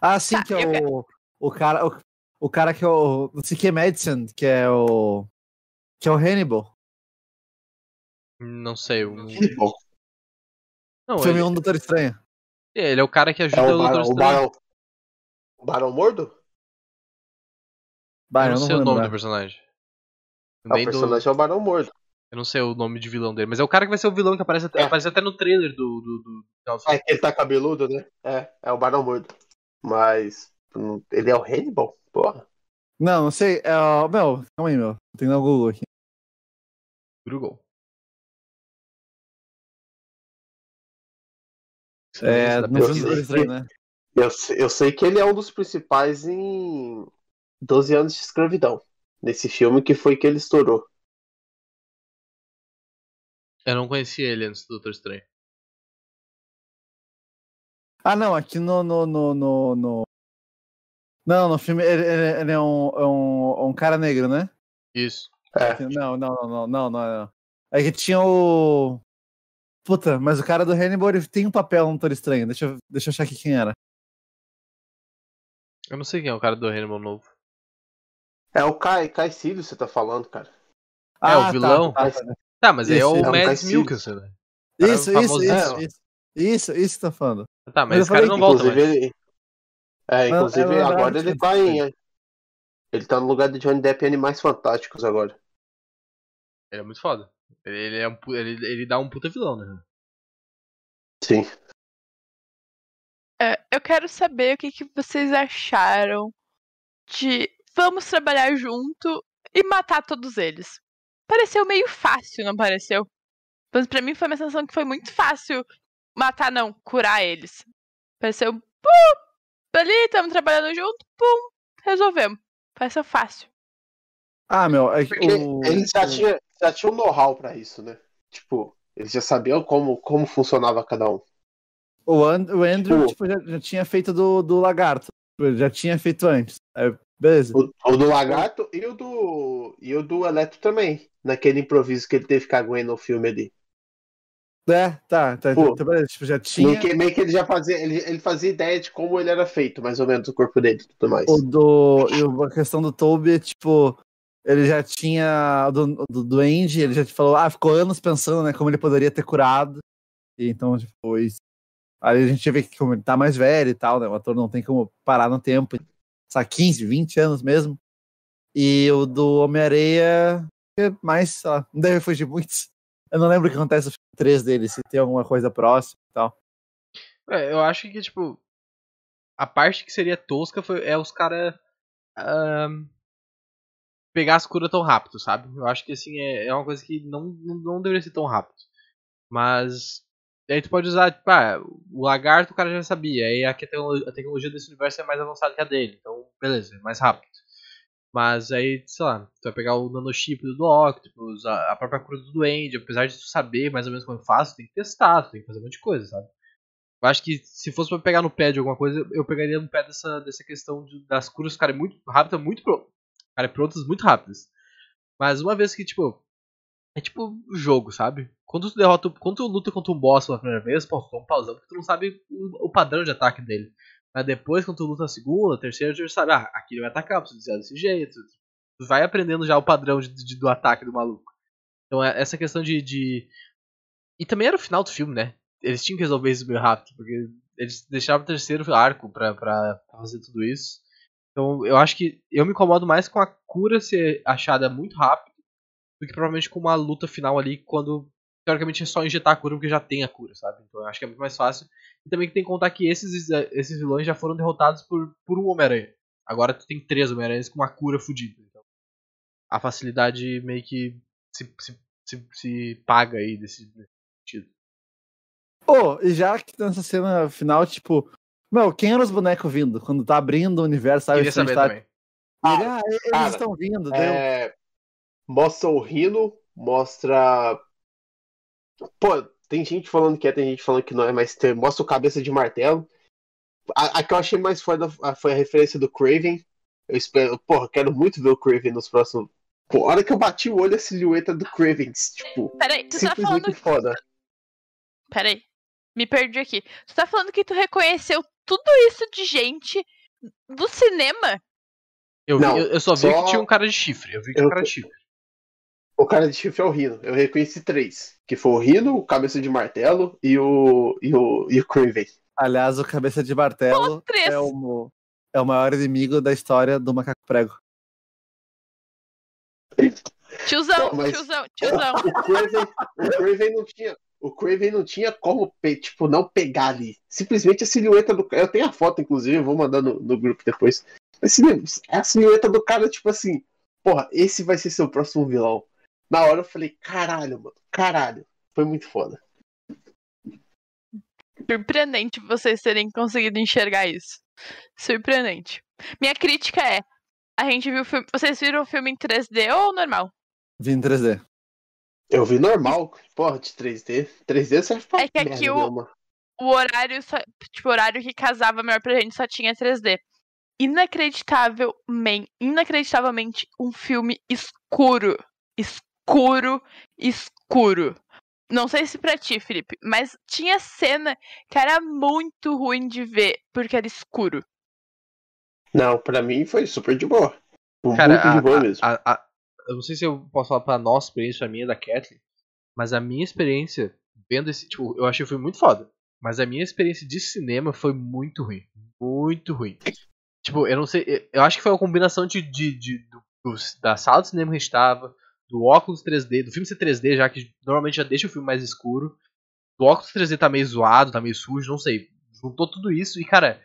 Ah, sim, Tá, que é o, o cara. O, o cara que é o. Não sei que é Medicine, que é o. Que é o Hannibal. Não sei. Um... Bom, Não, filme ele, 1 do Doutor Estranho. É, ele é o cara que É ajuda o, o Doutor Barão, o. Barão, o Barão Mordo? Bah, eu não não sei o nome do personagem. É, o Nem do- personagem é o Barão Mordo. Eu não sei o nome de vilão dele, mas é o cara que vai ser o vilão que aparece até, É. aparece até no trailer do. do, do... É que ele tá cabeludo, né? É, é o Barão Mordo. Mas hum, ele é o Hannibal? Porra. Não, não sei. É, ó, meu, calma aí, meu. Tem no Google aqui. Google. É, Doutor Estranho, né? Eu, eu sei que ele é um dos principais em 12 anos de escravidão. Nesse filme que foi que ele estourou. Eu não conhecia ele antes do Doutor Estranho. Ah, não, aqui no. no, no, no, no- Não, no filme ele, ele- ele é, um, é um, um cara negro, né? Isso. É. Não, não, não, não, não, não, não. É que tinha o. Puta, mas o cara do Hannibal ele tem um papel no Doutor Estranho. Deixa eu, deixa eu achar aqui quem era. Eu não sei quem é o cara do Hannibal novo. É o Kai, Kai Cílio, você tá falando, cara. É, o tá, vilão? tá, tá, tá. Tá, mas é Isso, o é Mads. Mikkelsen, né? Isso, isso, isso, isso. Isso, isso que tá falando. Tá, mas Mas esse cara não volta inclusive, mais. ele. É, inclusive lembrava agora ele tá em. Ele tá no lugar de Johnny Depp em Animais Fantásticos agora. Ele é muito foda. Ele, é um, ele, ele dá um puta vilão, né? Sim. É, eu quero saber o que, que vocês acharam de vamos trabalhar junto e matar todos eles. Pareceu meio fácil, não pareceu? Mas pra mim foi uma sensação que foi muito fácil matar, não, curar eles. Pareceu, pum, ali, estamos trabalhando junto, pum, resolvemos. Pareceu fácil. Ah, meu, é que o. eles já tinham já tinha um know-how pra isso, né? Tipo, eles já sabiam como, como funcionava cada um. O, And- o Andrew Tipo- tipo, já, já tinha feito do, do lagarto. Ele já tinha feito antes. Aí, beleza. O, o do Lagarto e o do. E o do Electro também. Naquele improviso que ele teve com a Gwen no filme ali. É, tá, tá, Pô, tá, beleza. Tipo, já tinha. Meio que, meio que ele já fazia. Ele, ele fazia ideia de como ele era feito, mais ou menos, o corpo dele e tudo mais. O do. E a questão do Toby, tipo, ele já tinha. Do, do Duende, ele já falou, ah, ficou anos pensando, né, como ele poderia ter curado. E então, isso. Aí a gente vê que como ele tá mais velho e tal, né? O ator não tem como parar no tempo. Sabe, 15, 20 anos mesmo. E o do Homem-Areia, é mais, sei lá, não deve fugir muito. Eu não lembro o que acontece no filme 3 dele, se tem alguma coisa próxima e tal. É, eu acho que, tipo, a parte que seria tosca foi, é os caras pegar as curas tão rápido, sabe? Eu acho que, assim, é, é uma coisa que não, não, não deveria ser tão rápido. Mas, aí tu pode usar, tipo, ah, o lagarto o cara já sabia, aí a tecnologia, desse universo é mais avançada que a dele, então, beleza, é mais rápido. Mas aí, sei lá, tu vai pegar o nanochip do Octopus, a, própria cura do Duende, apesar de tu saber mais ou menos como faz, tu tem que testar, tu tem que fazer um monte de coisa, sabe? Eu acho que se fosse pra pegar no pé de alguma coisa, eu pegaria no pé dessa, dessa questão de- das curas ficarem muito rápidas, muito pro, ficarem prontas muito rápidas. Mas uma vez que, tipo, é tipo jogo, sabe? Quando tu derrota, quando tu luta contra um boss pela primeira vez, pô, tu um pausão porque tu não sabe o, o padrão de ataque dele. Mas depois, quando tu luta a segunda, terceira, tu já sabe, ah, aqui ele vai atacar, preciso desviar desse jeito. Tu vai aprendendo já o padrão de, de- do ataque do maluco. Então é essa questão de, de. E também era o final do filme, né? Eles tinham que resolver isso meio rápido, porque eles deixaram o terceiro arco pra, pra fazer tudo isso. Então eu acho que eu me incomodo mais com a cura ser achada muito rápido do que provavelmente com uma luta final ali quando teoricamente é só injetar a cura porque já tem a cura, sabe? Então eu acho que é muito mais fácil. E também que tem que contar que esses, esses vilões já foram derrotados por, por um Homem-Aranha. Agora tu tem três Homem-Aranhas com uma cura fodida. Então a facilidade meio que se, se, se, se paga aí desse, desse sentido. Pô, e já que tá nessa cena final, tipo, meu, quem eram os bonecos vindo? Quando tá abrindo o universo, sabe? Queria saber tá... também. Ele, ah, eles cara, estão vindo, deu. É, mostra o Rino, mostra. Pô, tem gente falando que é, tem gente falando que não é, mas tem- mostra o cabeça de martelo. A, a que eu achei mais foda a- foi a referência do Craven. Eu espero, porra, quero muito ver o Craven nos próximos. Pô, a hora que eu bati o olho, a silhueta do Craven, tipo, Peraí, tu tá falando. foda. Peraí, me perdi aqui. Tu tá falando que tu reconheceu tudo isso de gente do cinema? Eu, Não, eu, eu só vi só- que tinha um cara de chifre. Eu vi que tinha um Eu- cara de chifre. O cara de chifre é o Rino. Eu reconheci três. Que foi o Rino, o cabeça de martelo e o. e o. e o Craven. Aliás, o cabeça de martelo é o, é o maior inimigo da história do macaco prego. Tiozão, Pô, mas- tiozão, tiozão. O Craven, o Craven não tinha. O Craven não tinha como, tipo, não pegar ali. Simplesmente a silhueta do. Eu tenho a foto, inclusive, eu vou mandar no, no grupo depois. É a silhueta do cara, tipo assim, porra, esse vai ser seu próximo vilão. Na hora eu falei, caralho, mano, caralho. Foi muito foda. Surpreendente vocês terem conseguido enxergar isso. Surpreendente. Minha crítica é: a gente viu o filme. Vocês viram o filme em 3D ou normal? Vi em 3D. Eu vi normal, porra, de 3D. 3D serve pra É que aqui merda o- nenhuma. O horário, só, tipo, o horário que casava melhor pra gente só tinha 3D. Inacreditavelmente, inacreditavelmente, um filme escuro. Escuro, escuro. Não sei se pra ti, Felipe, mas tinha cena que era muito ruim de ver, porque era escuro. Não, pra mim foi super de boa. Cara, muito a- de boa a- mesmo. a- a- eu não sei se eu posso falar pra nossa experiência, a minha e da Kathleen, mas a minha experiência vendo esse, tipo, eu achei o filme muito foda, mas a minha experiência de cinema foi muito ruim, muito ruim. Tipo, eu não sei, eu- acho que foi uma combinação de, de, de- do- da sala de cinema que a gente tava, do óculos 3D, do filme ser 3D, já que normalmente já deixa o filme mais escuro, do óculos 3D tá meio zoado, tá meio sujo, não sei, juntou tudo isso e, cara,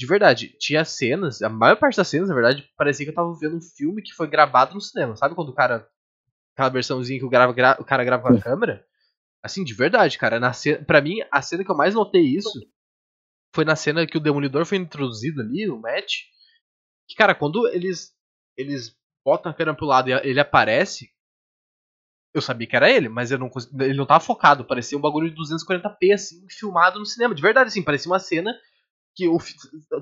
de verdade, tinha cenas, a maior parte das cenas, na verdade, parecia que eu tava vendo um filme que foi gravado no cinema. Sabe quando o cara. Aquela versãozinha que o, grava, gra- o cara grava com a câmera? Assim, de verdade, cara. Na cena, pra mim, a cena que eu mais notei isso foi na cena que o Demolidor foi introduzido ali, no match. Que, cara, quando eles. Eles botam a câmera pro lado e ele aparece. Eu sabia que era ele, mas eu não cons- ele não tava focado. Parecia um bagulho de 240p, assim, filmado no cinema. De verdade, assim, parecia uma cena que o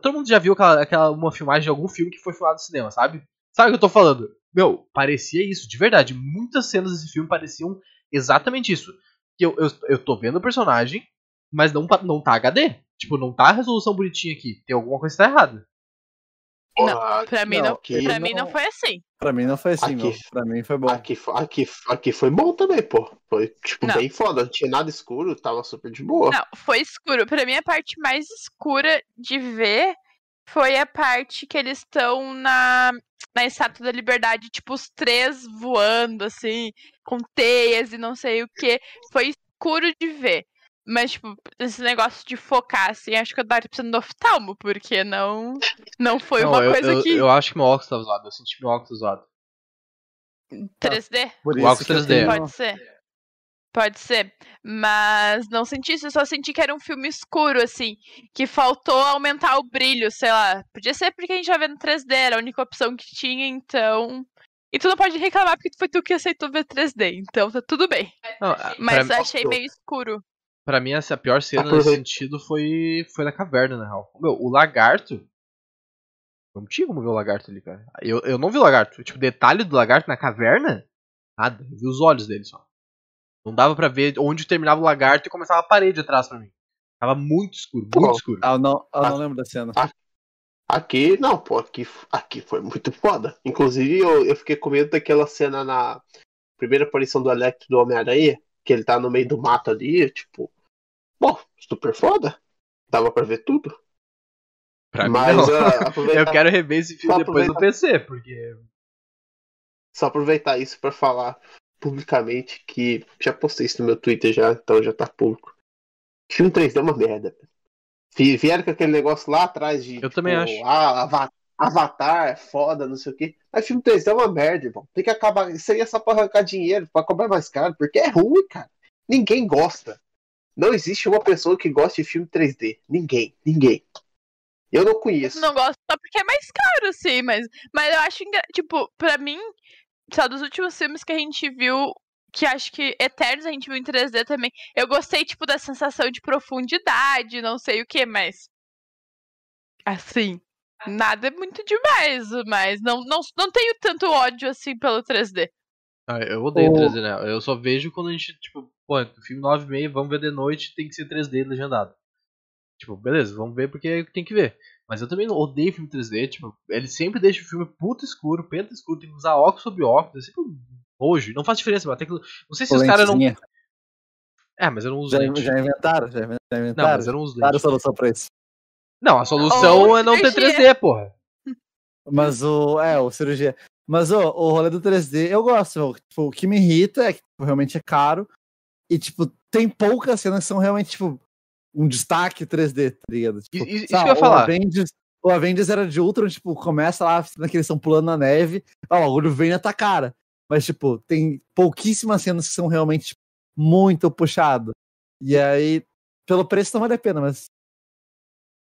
todo mundo já viu aquela, aquela uma filmagem de algum filme que foi filmado no cinema, sabe? Sabe o que eu tô falando? Meu, parecia isso, de verdade. Muitas cenas desse filme pareciam exatamente isso. Que eu, eu, eu tô vendo o personagem, mas não, não tá HD. Tipo, não tá a resolução bonitinha aqui. Tem alguma coisa que tá errada. Não, Pra mim não, aqui, pra mim não não- foi assim. Pra mim não foi assim, Aqui. meu. Pra mim foi bom. Aqui, aqui, aqui foi bom também, pô. Foi, tipo, Não. bem foda. Não tinha nada escuro, tava super de boa. Não, foi escuro. Pra mim, a parte mais escura de ver foi a parte que eles estão na, na Estátua da Liberdade, tipo, os três voando, assim, com teias e não sei o que. Foi escuro de ver. Mas, tipo, esse negócio de focar, assim, acho que eu daria precisando do oftalmo, porque não, não foi Não, uma eu, coisa eu, que. eu acho que meu óculos tava zoado. Eu senti meu óculos zoado. 3D? Por O óculos que eu 3D. tenho- Pode ser. Pode ser. Mas não senti isso, eu só senti que era um filme escuro, assim. Que faltou aumentar o brilho, sei lá. Podia ser porque a gente já vê no 3D, era a única opção que tinha, então. E tu não pode reclamar porque foi tu que aceitou ver 3D, então tá tudo bem. Não, a- Mas achei meio escuro. Pra mim, essa a pior cena nesse sentido foi, foi na caverna, na real. Meu, o lagarto. Não tinha como ver o lagarto ali, cara. Eu, eu não vi o lagarto. Tipo, detalhe do lagarto na caverna? Nada. Eu vi os olhos dele só. Não dava pra ver onde terminava o lagarto e começava a parede atrás pra mim. Tava muito escuro, muito Pô. escuro. Ah, eu não, eu Ah. não lembro da cena. Aqui, não, pô, aqui, aqui foi muito foda. Inclusive, eu, eu fiquei com medo daquela cena na primeira aparição do Electro do Homem-Aranha, que ele tá no meio do mato ali, tipo, bom, super foda. Dava pra ver tudo. Pra mim, Mas aproveitar, Eu quero rever esse filme depois no. PC, porque. só aproveitar isso pra falar publicamente que já postei isso no meu Twitter já, então já tá público. Filme 3D é uma merda. Vi- Vieram com aquele negócio lá atrás de. Eu também acho. Ah, Ava- Avatar, é foda, não sei o quê. Mas filme 3D é uma merda, irmão. Tem que acabar. Isso aí é só pra arrancar dinheiro, pra cobrar mais caro, porque é ruim, cara. Ninguém gosta. Não existe uma pessoa que goste de filme 3D. Ninguém, ninguém. Eu não conheço. Não gosto só porque é mais caro, assim, mas, mas eu acho, engra- tipo, pra mim, só dos últimos filmes que a gente viu, que acho que Eternos a gente viu em 3D também, eu gostei, tipo, da sensação de profundidade, não sei o que, mas. Assim, nada é muito demais, mas não, não, não tenho tanto ódio assim pelo 3D. Ah, eu odeio O- 3D, né? Eu só vejo quando a gente, tipo, pô, filme 9 e meia, vamos ver de noite, tem que ser 3D legendado. Tipo, beleza, vamos ver porque tem que ver. Mas eu também odeio filme 3D, tipo, ele sempre deixa o filme puto escuro, penta escuro, tem que usar óculos sobre óculos, é sempre um nojo, não faz diferença, mas tem que... Não sei se os caras não... É, mas eu não uso Já, lente. já inventaram, já inventaram. Não, mas eu não uso lente. solução pra isso. Não, a solução Ou é não ter cirurgia. 3D, porra. Mas o. É, o cirurgia. Mas o, o rolê do 3D, eu gosto. Tipo, o que me irrita é que tipo, realmente é caro. E, tipo, tem poucas cenas que são realmente, tipo, um destaque 3D, tá ligado? Tipo, Isso- que eu ia o falar. Avengers, o Avengers era de Ultron, tipo, começa lá, naquele eles estão pulando na neve, ó, o bagulho vem na tua cara. Mas, tipo, tem pouquíssimas cenas que são realmente tipo, muito puxado. E aí, pelo preço não vale a pena, mas.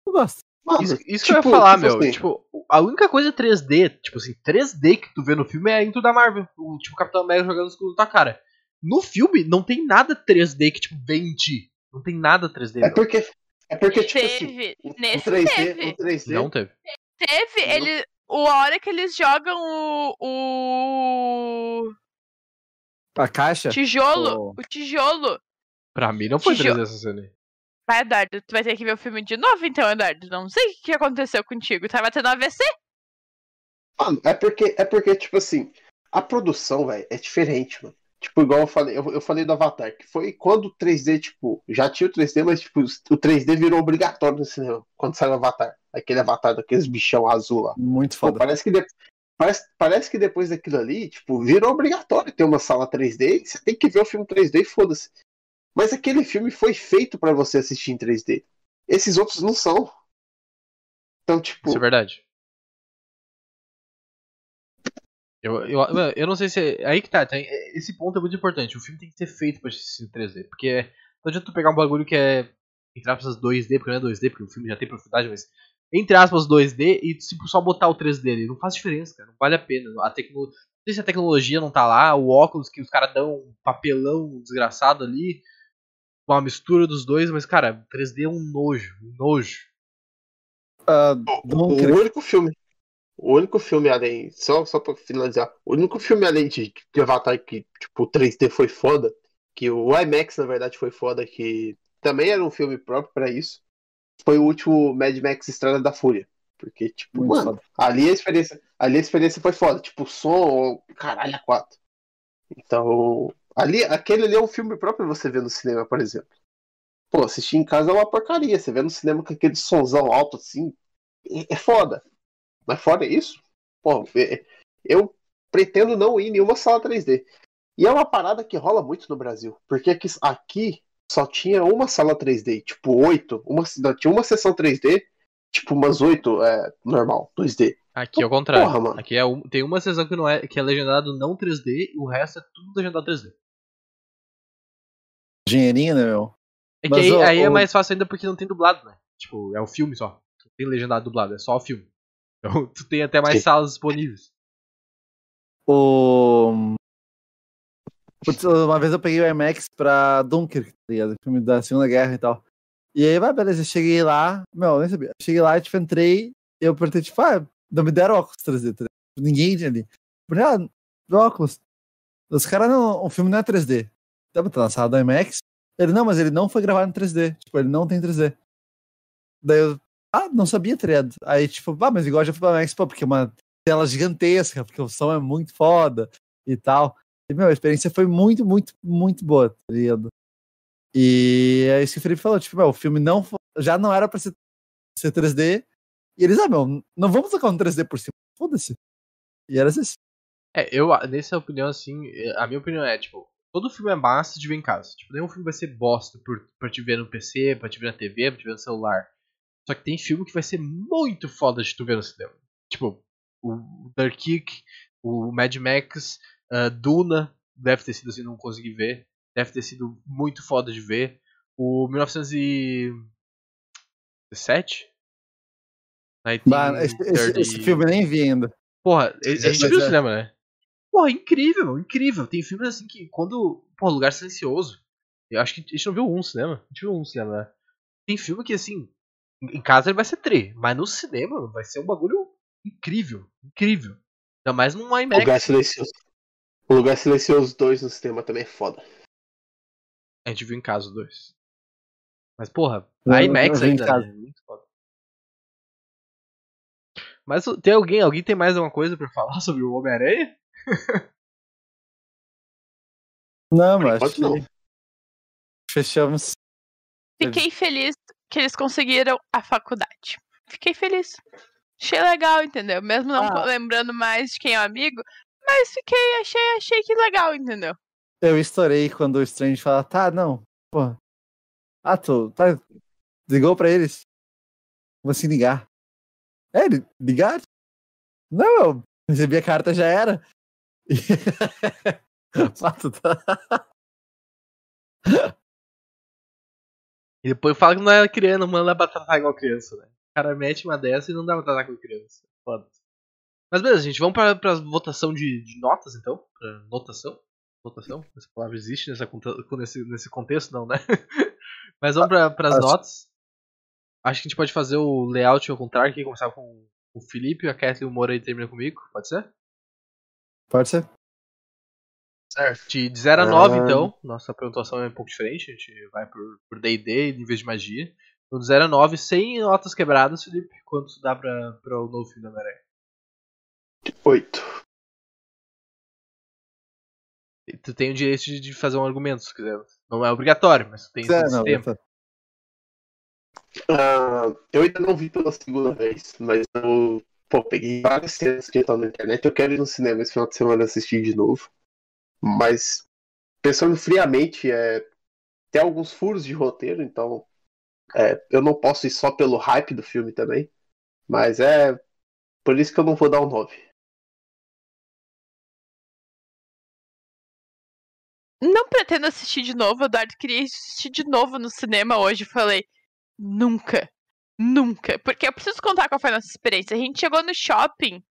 Eu gosto. Mano, Isso, isso tipo, que eu ia falar, tipo meu. assim, Tipo, a única coisa 3D, tipo assim, 3D que tu vê no filme é a intro da Marvel. O tipo Capitão América jogando escudo na tua cara. No filme, não tem nada 3D que, tipo, vem em ti. Não tem nada 3D. É meu. porque, é porque tipo assim, teve. o, o Nesse 3D, teve. o 3D, Não teve. Teve, Não. ele. A hora que eles jogam o. o A caixa? tijolo. O tijolo. Pra mim não foi Tijo- 3D essa cena aí. Vai, Eduardo, tu vai ter que ver o filme de novo, então, Eduardo. Não sei o que aconteceu contigo. Tava tendo AVC? Mano, é porque, é porque, tipo assim, a produção, velho, é diferente, mano. Tipo, igual eu falei, eu, eu falei do Avatar, que foi quando o 3D, tipo, já tinha o 3D, mas tipo, o 3D virou obrigatório no cinema, quando saiu o Avatar. Aquele Avatar daqueles bichão azul lá. Muito Pô, foda. parece que, de- parece, parece que depois daquilo ali, tipo, virou obrigatório ter uma sala 3D e você tem que ver o filme 3D e foda-se. Mas aquele filme foi feito pra você assistir em 3D. Esses outros não são. Então, tipo, Isso é verdade. Eu, eu, eu não sei se. Aí que tá, tem- esse ponto é muito importante. O filme tem que ser feito pra assistir em 3D. Porque não adianta tu pegar um bagulho que é. Entre aspas 2D, porque não é 2D, porque o filme já tem profundidade, mas. Entre aspas 2D e tipo, só botar o 3D ali. Não faz diferença, cara. Não vale a pena. A tecno... Não sei se a tecnologia não tá lá, o óculos que os caras dão um papelão desgraçado ali. Uma mistura dos dois, mas, cara, 3D é um nojo. Um nojo. Ah, O Dunkirk. único filme. O único filme além. Só, só pra finalizar. O único filme além de, de Avatar que, tipo, o 3D foi foda. Que o IMAX, na verdade, foi foda. Que também era um filme próprio pra isso. Foi o último Mad Max Estrada da Fúria. Porque, tipo, Muito mano, foda. ali a experiência. Ali a experiência foi foda. Tipo, o som, caralho, a quatro. Então. Ali, aquele ali é um filme próprio você ver no cinema, por exemplo. Pô, assistir em casa é uma porcaria. Você vê no cinema com aquele sonzão alto assim. É é foda. Mas fora isso, pô, é- eu pretendo não ir em nenhuma sala 3D. E é uma parada que rola muito no Brasil. Porque aqui, aqui só tinha uma sala 3D, tipo oito. Uma, tinha uma sessão 3D, tipo umas oito é, normal, 2D. Aqui é o contrário. Porra, mano. Aqui é um- tem uma sessão que, não é, que é legendado não 3D e o resto é tudo legendado 3D. Dinheirinho, né, meu? É que Mas, aí, ó, aí é ó- mais fácil ainda porque não tem dublado, né? Tipo, é o filme só. Não tem legendado dublado, é só o filme. Então tu tem até mais Sim. salas disponíveis. O. Putz, uma vez eu peguei o IMAX pra Dunkirk, tá ligado? Filme da Segunda Guerra e tal. E aí, vai, beleza, eu cheguei lá. Meu, nem sabia. Cheguei lá, tipo, entrei. Eu perguntei, tipo, ah, não me deram óculos 3D, tá ligado? Ninguém tinha ali. Falei, ah, óculos. Os caras não. O filme não é 3D. Tá, tá na sala do IMAX. Ele, não, mas ele não foi gravado em 3D. Tipo, ele não tem 3D. Daí eu, ah, não sabia, tá? Aí, tipo, ah, mas igual já fui pra IMAX, pô, porque é uma tela gigantesca, porque o som é muito foda e tal. E, meu, a experiência foi muito, muito, muito boa, tá? E é isso que o Felipe falou, tipo, meu, o filme não já não era pra ser, ser 3D. E eles, ah, meu, não vamos tocar um 3D por cima, foda-se. E era assim. É, eu, nessa opinião, assim, a minha opinião é, tipo, todo filme é massa de ver em casa. Tipo, nenhum filme vai ser bosta por, pra te ver no PC, pra te ver na TV, pra te ver no celular. Só que tem filme que vai ser muito foda de tu ver no cinema. Tipo, o Dunkirk, o Mad Max, uh, Duna, deve ter sido assim, não consegui ver. Deve ter sido muito foda de ver. O 1917? Bah, esse, esse- esse filme eu nem vi ainda. Porra, a gente viu o é. cinema, né? Porra, incrível, incrível. Tem filmes assim que quando. Porra, Lugar Silencioso. Eu acho que a gente não viu um cinema. A gente viu um cinema, né? Tem filme que assim. Em casa ele vai ser tri, mas no cinema vai ser um bagulho incrível. Incrível. Ainda mais num IMAX. Lugar Silencioso. O Lugar Silencioso 2 no cinema também é foda. A gente viu em casa os dois. Mas, porra, Eu- IMAX em ainda. casa. Né? Muito foda. Mas tem alguém? Alguém tem mais alguma coisa pra falar sobre o Homem-Aranha? Não, mas que não. fechamos. Fiquei feliz que eles conseguiram a faculdade. Fiquei feliz. Achei legal, entendeu? Mesmo não Ah. lembrando mais de quem é o amigo, mas fiquei, achei, achei que legal, entendeu? Eu estourei quando o Strange fala, tá, não, porra. Ah, tu, tá, ligou pra eles? Vou se ligar. É, li- ligaram? Não, eu recebi a carta já era. E depois fala que não é criança, não manda pra tratar igual criança, né? O cara mete uma dessa e não dá pra tratar com criança. Foda. Mas beleza, gente, vamos pra, pra votação de, de notas então? Pra notação? Votação? Essa palavra existe nessa, nesse, nesse contexto, não, né? Mas vamos pra, pras Acho- notas. Acho que a gente pode fazer o layout ao contrário aqui, começar com o Felipe, a Kathleen, o Moura e termina comigo, pode ser? Pode ser? Certo. De, de 0 a 9, Ah. então, nossa pontuação é um pouco diferente, a gente vai por D&D em vez de magia. Então, de 0 a 9, sem notas quebradas, Felipe, quanto dá pra, pra o novo filme da? Oito. E Tu tem o direito de, fazer um argumento, se quiser. Não é obrigatório, mas tu tem É, esse não, tempo. tá. Ah, eu ainda não vi pela segunda vez, mas eu pô, peguei várias cenas que estão na internet. Eu quero ir no cinema esse final de semana assistir de novo. Mas pensando friamente, é, tem alguns furos de roteiro, então é, eu não posso ir só pelo hype do filme também. Mas é por isso que eu não vou dar um 9. Não pretendo assistir de novo. Eduardo queria assistir de novo no cinema hoje. Falei, nunca. Nunca. Porque eu preciso contar qual foi a nossa experiência. A gente chegou no shopping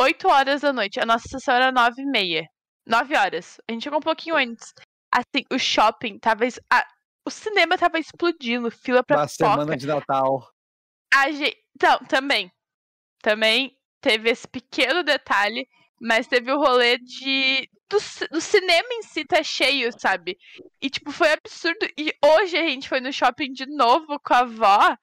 8 horas da noite. A nossa sessão era 9 e meia. 9 horas. A gente chegou um pouquinho antes. Assim, o shopping tava. a- O cinema tava explodindo. Fila pra Uma pipoca. semana de Natal. A gente... Então, também. Também teve esse pequeno detalhe, mas teve o rolê de. Do, do cinema em si tá cheio, sabe? E, tipo, foi absurdo. E hoje a gente foi no shopping de novo com a avó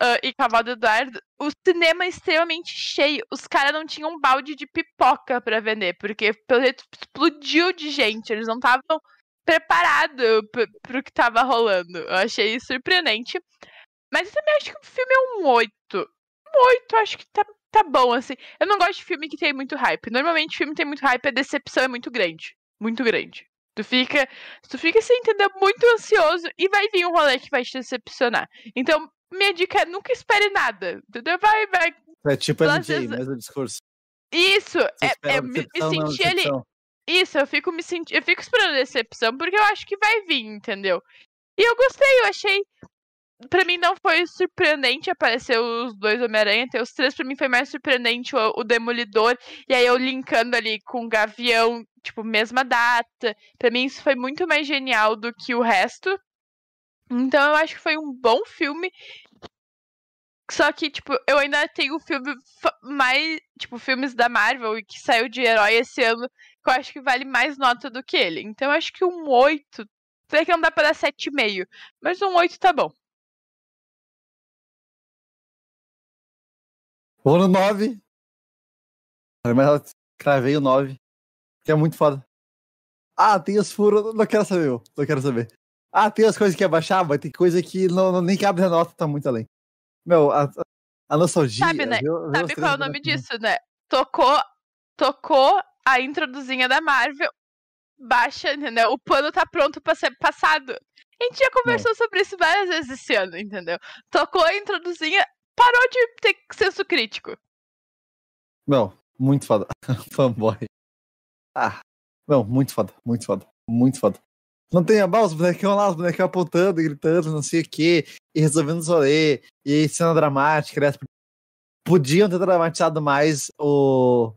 ah, e do Eduardo. O cinema é extremamente cheio. Os caras não tinham um balde de pipoca pra vender, porque pelo jeito explodiu de gente. Eles não estavam preparados pro que tava rolando. Eu achei surpreendente. Mas eu também acho que o filme é um 8. Um 8, eu acho que tá, tá bom, assim. Eu não gosto de filme que tem muito hype. Normalmente, filme que tem muito hype, a decepção é muito grande. Muito grande. Tu fica, tu fica sem entender, muito ansioso e vai vir um rolê que vai te decepcionar. Então, minha dica é nunca espere nada. Entendeu? Vai, vai. É tipo Às MJ, vezes- mesmo discurso. Isso! É, é, me, me decepção, senti ali. Isso, eu fico me sentindo. Eu fico esperando a decepção, porque eu acho que vai vir, entendeu? E eu gostei, eu achei. Pra mim não foi surpreendente aparecer os dois Homem-Aranha. Ter os três, pra mim foi mais surpreendente o, o Demolidor. E aí eu linkando ali com o Gavião, tipo, mesma data. Pra mim isso foi muito mais genial do que o resto. Então eu acho que foi um bom filme. Só que, tipo, eu ainda tenho filme mais. Tipo, filmes da Marvel e que saiu de herói esse ano. Que eu acho que vale mais nota do que ele. Então eu acho que um 8. Sei que não dá pra dar 7,5. Mas um 8 tá bom. Vou no 9. Mas eu cravei o 9. Que é muito foda. Ah, tem os furos. Não quero saber, eu. Não quero saber. Ah, tem as coisas que ia baixar, mas tem coisa que não, não- nem cabe na nota, tá muito além. Meu, a, a nostalgia. Sabe, né? os Sabe qual é o nome disso, né? Tocou. Tocou a introduzinha da Marvel. Baixa, entendeu? O pano tá pronto pra ser passado. A gente já conversou sobre isso várias vezes esse ano, entendeu? Tocou a introduzinha, parou de ter senso crítico. Meu, muito foda. Fanboy. Ah, meu, muito foda, muito foda, muito foda. Não tem a os bonequinhos lá, os bonequinhos apontando, gritando, não sei o que, e resolvendo os rolê, e cena dramática, né? Podiam ter dramatizado mais o,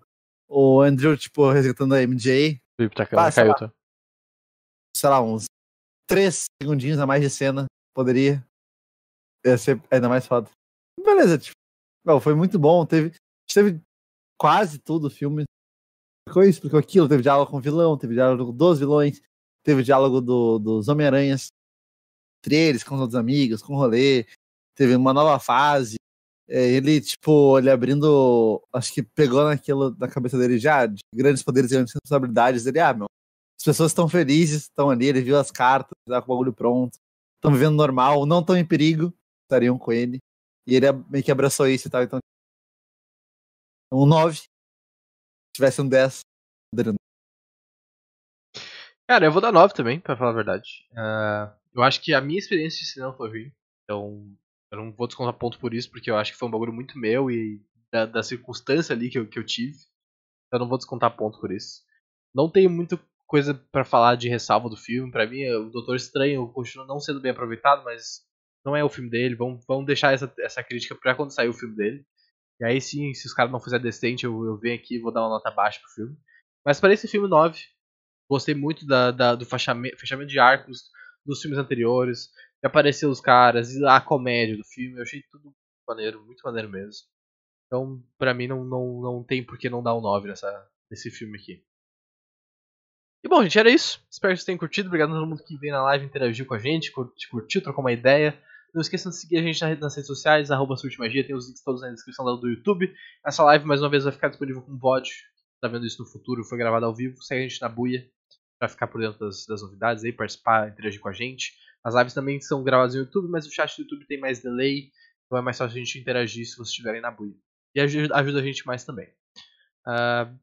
o Andrew, tipo, resgatando a MJ, Felipe tá Ah, sei lá. tá? sei lá, uns três segundinhos a mais de cena, poderia. Ia ser ainda mais foda. Beleza, tipo, meu, foi muito bom, teve, teve quase tudo o filme. Explicou isso, explicou aquilo, teve diálogo com o vilão, teve diálogo dos vilões, teve diálogo do, dos Homem-Aranhas, entre eles, com os outros amigos, com o rolê, teve uma nova fase. É, ele, tipo, ele abrindo, acho que pegou naquilo da cabeça dele já, de grandes poderes e grandes responsabilidades. Ele, ah, meu, as pessoas estão felizes, estão ali, ele viu as cartas, tá com o bagulho pronto, estão vivendo normal, não estão em perigo, estariam com ele. E ele meio que abraçou isso e tal, então. Um 9. Se tivesse um 10, poderia Cara, eu vou dar 9 também, pra falar a verdade. Ah, eu acho que a minha experiência de cinema foi ruim. Então, Eu não vou descontar ponto por isso, porque eu acho que foi um bagulho muito meu e da, da circunstância ali que eu, que eu tive. Eu não vou descontar ponto por isso. Não tenho muita coisa para falar de ressalva do filme. Para mim, o Doutor Estranho continua não sendo bem aproveitado, mas não é o filme dele. Vamos, vamos deixar essa, essa crítica pra quando sair o filme dele. E aí sim, se os caras não fizerem decente, eu, eu venho aqui e vou dar uma nota baixa pro filme. Mas para esse filme 9, gostei muito da, da, do fechamento, fechamento de arcos dos filmes anteriores. De aparecer os caras, e a comédia do filme. Eu achei tudo maneiro, muito maneiro mesmo. Então, pra mim, não, não, não tem por que não dar um 9 nessa, nesse filme aqui. E bom, gente, era isso. Espero que vocês tenham curtido. Obrigado a todo mundo que veio na live interagiu com a gente, curtiu, trocou uma ideia. Não esqueçam de seguir a gente nas redes sociais, arroba Magia, tem os links todos na descrição do YouTube. Essa live, mais uma vez, vai ficar disponível com VOD. Tá vendo isso no futuro, foi gravado ao vivo. Segue a gente na buia para ficar por dentro das, das, novidades aí, participar, interagir com a gente. As lives também são gravadas no YouTube, mas o chat do YouTube tem mais delay, então é mais fácil a gente interagir se vocês estiverem na buia. E ajuda, ajuda a gente mais também. Uh,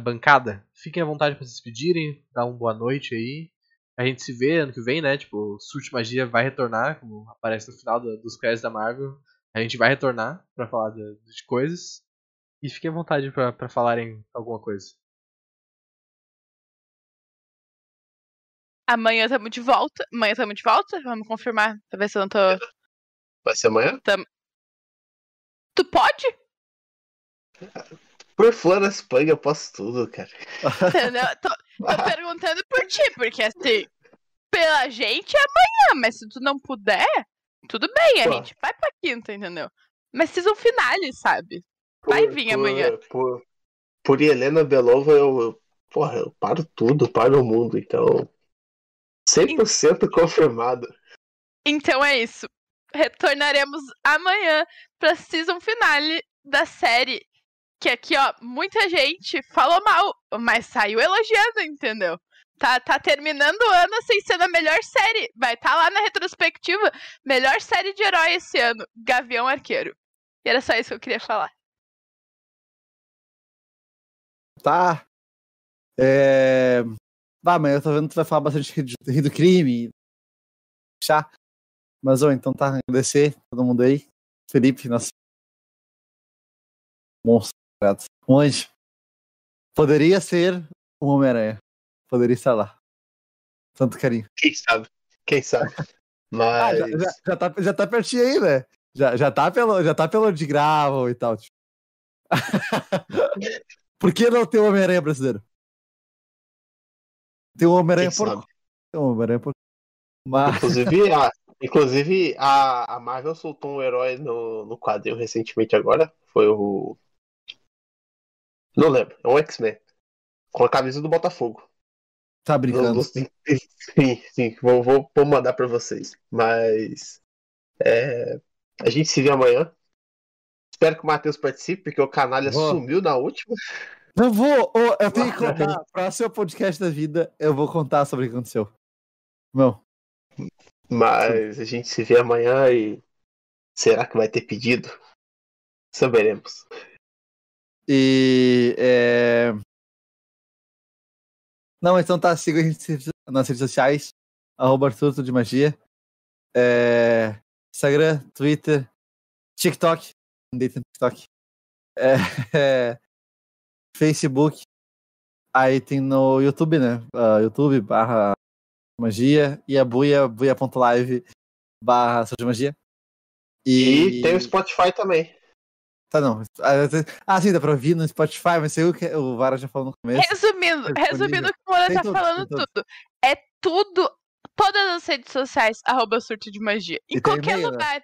bancada, fiquem à vontade para se despedirem, dar uma boa noite aí. A gente se vê ano que vem, né? Tipo, Surte Magia vai retornar, como aparece no final do, dos créditos da Marvel. A gente vai retornar para falar de, de, coisas. E fiquem à vontade para falarem alguma coisa. Amanhã estamos de volta. Amanhã estamos de volta? Vamos confirmar, pra ver se eu não tô. Vai ser amanhã? Tam... Tu pode? Por Flora Spang eu posso tudo, cara. Entendeu? Tô, tô perguntando por ti, porque assim, pela gente é amanhã, mas se tu não puder, tudo bem, a Pô. gente vai pra quinta, entendeu? Mas season finale, sabe? Vai por, vir por, amanhã. Por, por Helena Belova, eu, eu, porra, eu paro tudo, paro o mundo, então. 100% confirmado. Então é isso. Retornaremos amanhã pra season finale da série que aqui, ó, muita gente falou mal, mas saiu elogiando, entendeu? Tá, tá terminando o ano sem ser a melhor série. Vai estar tá lá na retrospectiva. Melhor série de herói esse ano. Gavião Arqueiro. E era só isso que eu queria falar. Tá. É... Ah, mas eu tô vendo que tu vai falar bastante do crime. Chá. Mas, ó, então tá. Agradecer todo mundo aí. Felipe, nosso monstro. Um anjo. Poderia ser um Homem-Aranha. Poderia estar lá. Tanto carinho. Quem sabe? Quem sabe? Mas. Ah, já, já, já, tá, já tá pertinho aí, né? Já, já, tá pelo, já tá pelo de gravo e tal. Tipo. Por que não ter o Homem-Aranha brasileiro? Tem o Homem-Aranha porco. Tem o Homem-Aranha porco. Mas... Inclusive, a, inclusive a, a Marvel soltou um herói no, no quadrinho recentemente agora. Foi o não lembro. É um X-Men. Com a camisa do Botafogo. Tá brincando? Sim, sim, sim. Vou, vou, vou mandar pra vocês. Mas. É, a gente se vê amanhã. Espero que o Matheus participe, porque o canalha vou. sumiu na última. Não vou! Oh, eu tenho que contar. Próximo podcast da vida, eu vou contar sobre o que aconteceu. Não. Mas a gente se vê amanhã e. Será que vai ter pedido? Saberemos. E. É... Não, então tá, siga a gente nas redes sociais, arroba Arthur de Magia. É... Instagram, Twitter, TikTok. Andei no TikTok. É... É... Facebook. Aí tem no YouTube, né? Uh, YouTube barra magia e a buia, buia.live barra magia. E... e tem o Spotify também. Tá, não. Ah, sim, dá pra ouvir no Spotify, mas sei o que o Vara já falou no começo. Resumindo, é resumindo o que o Moura tá tudo, falando tudo. É tudo, todas as redes sociais, arroba surto de magia. Em e qualquer né? lugar. Né?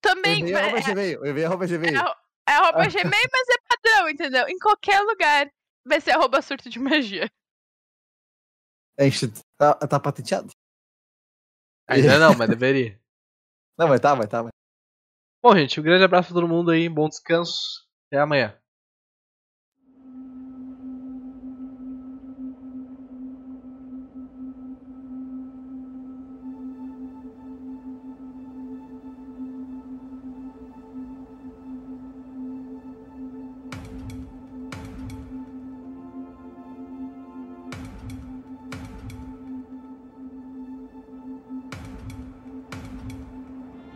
Também. Eu arroba Gmail, eu arroba Gmail. É, é arroba Gmail, mas é padrão, entendeu? Em qualquer lugar vai ser arroba surto de magia. É, tá, tá patenteado? Ainda não, mas deveria. Não, vai tá, vai tá, vai. Bom, gente, um grande abraço pra todo mundo aí, bom descanso. Até amanhã.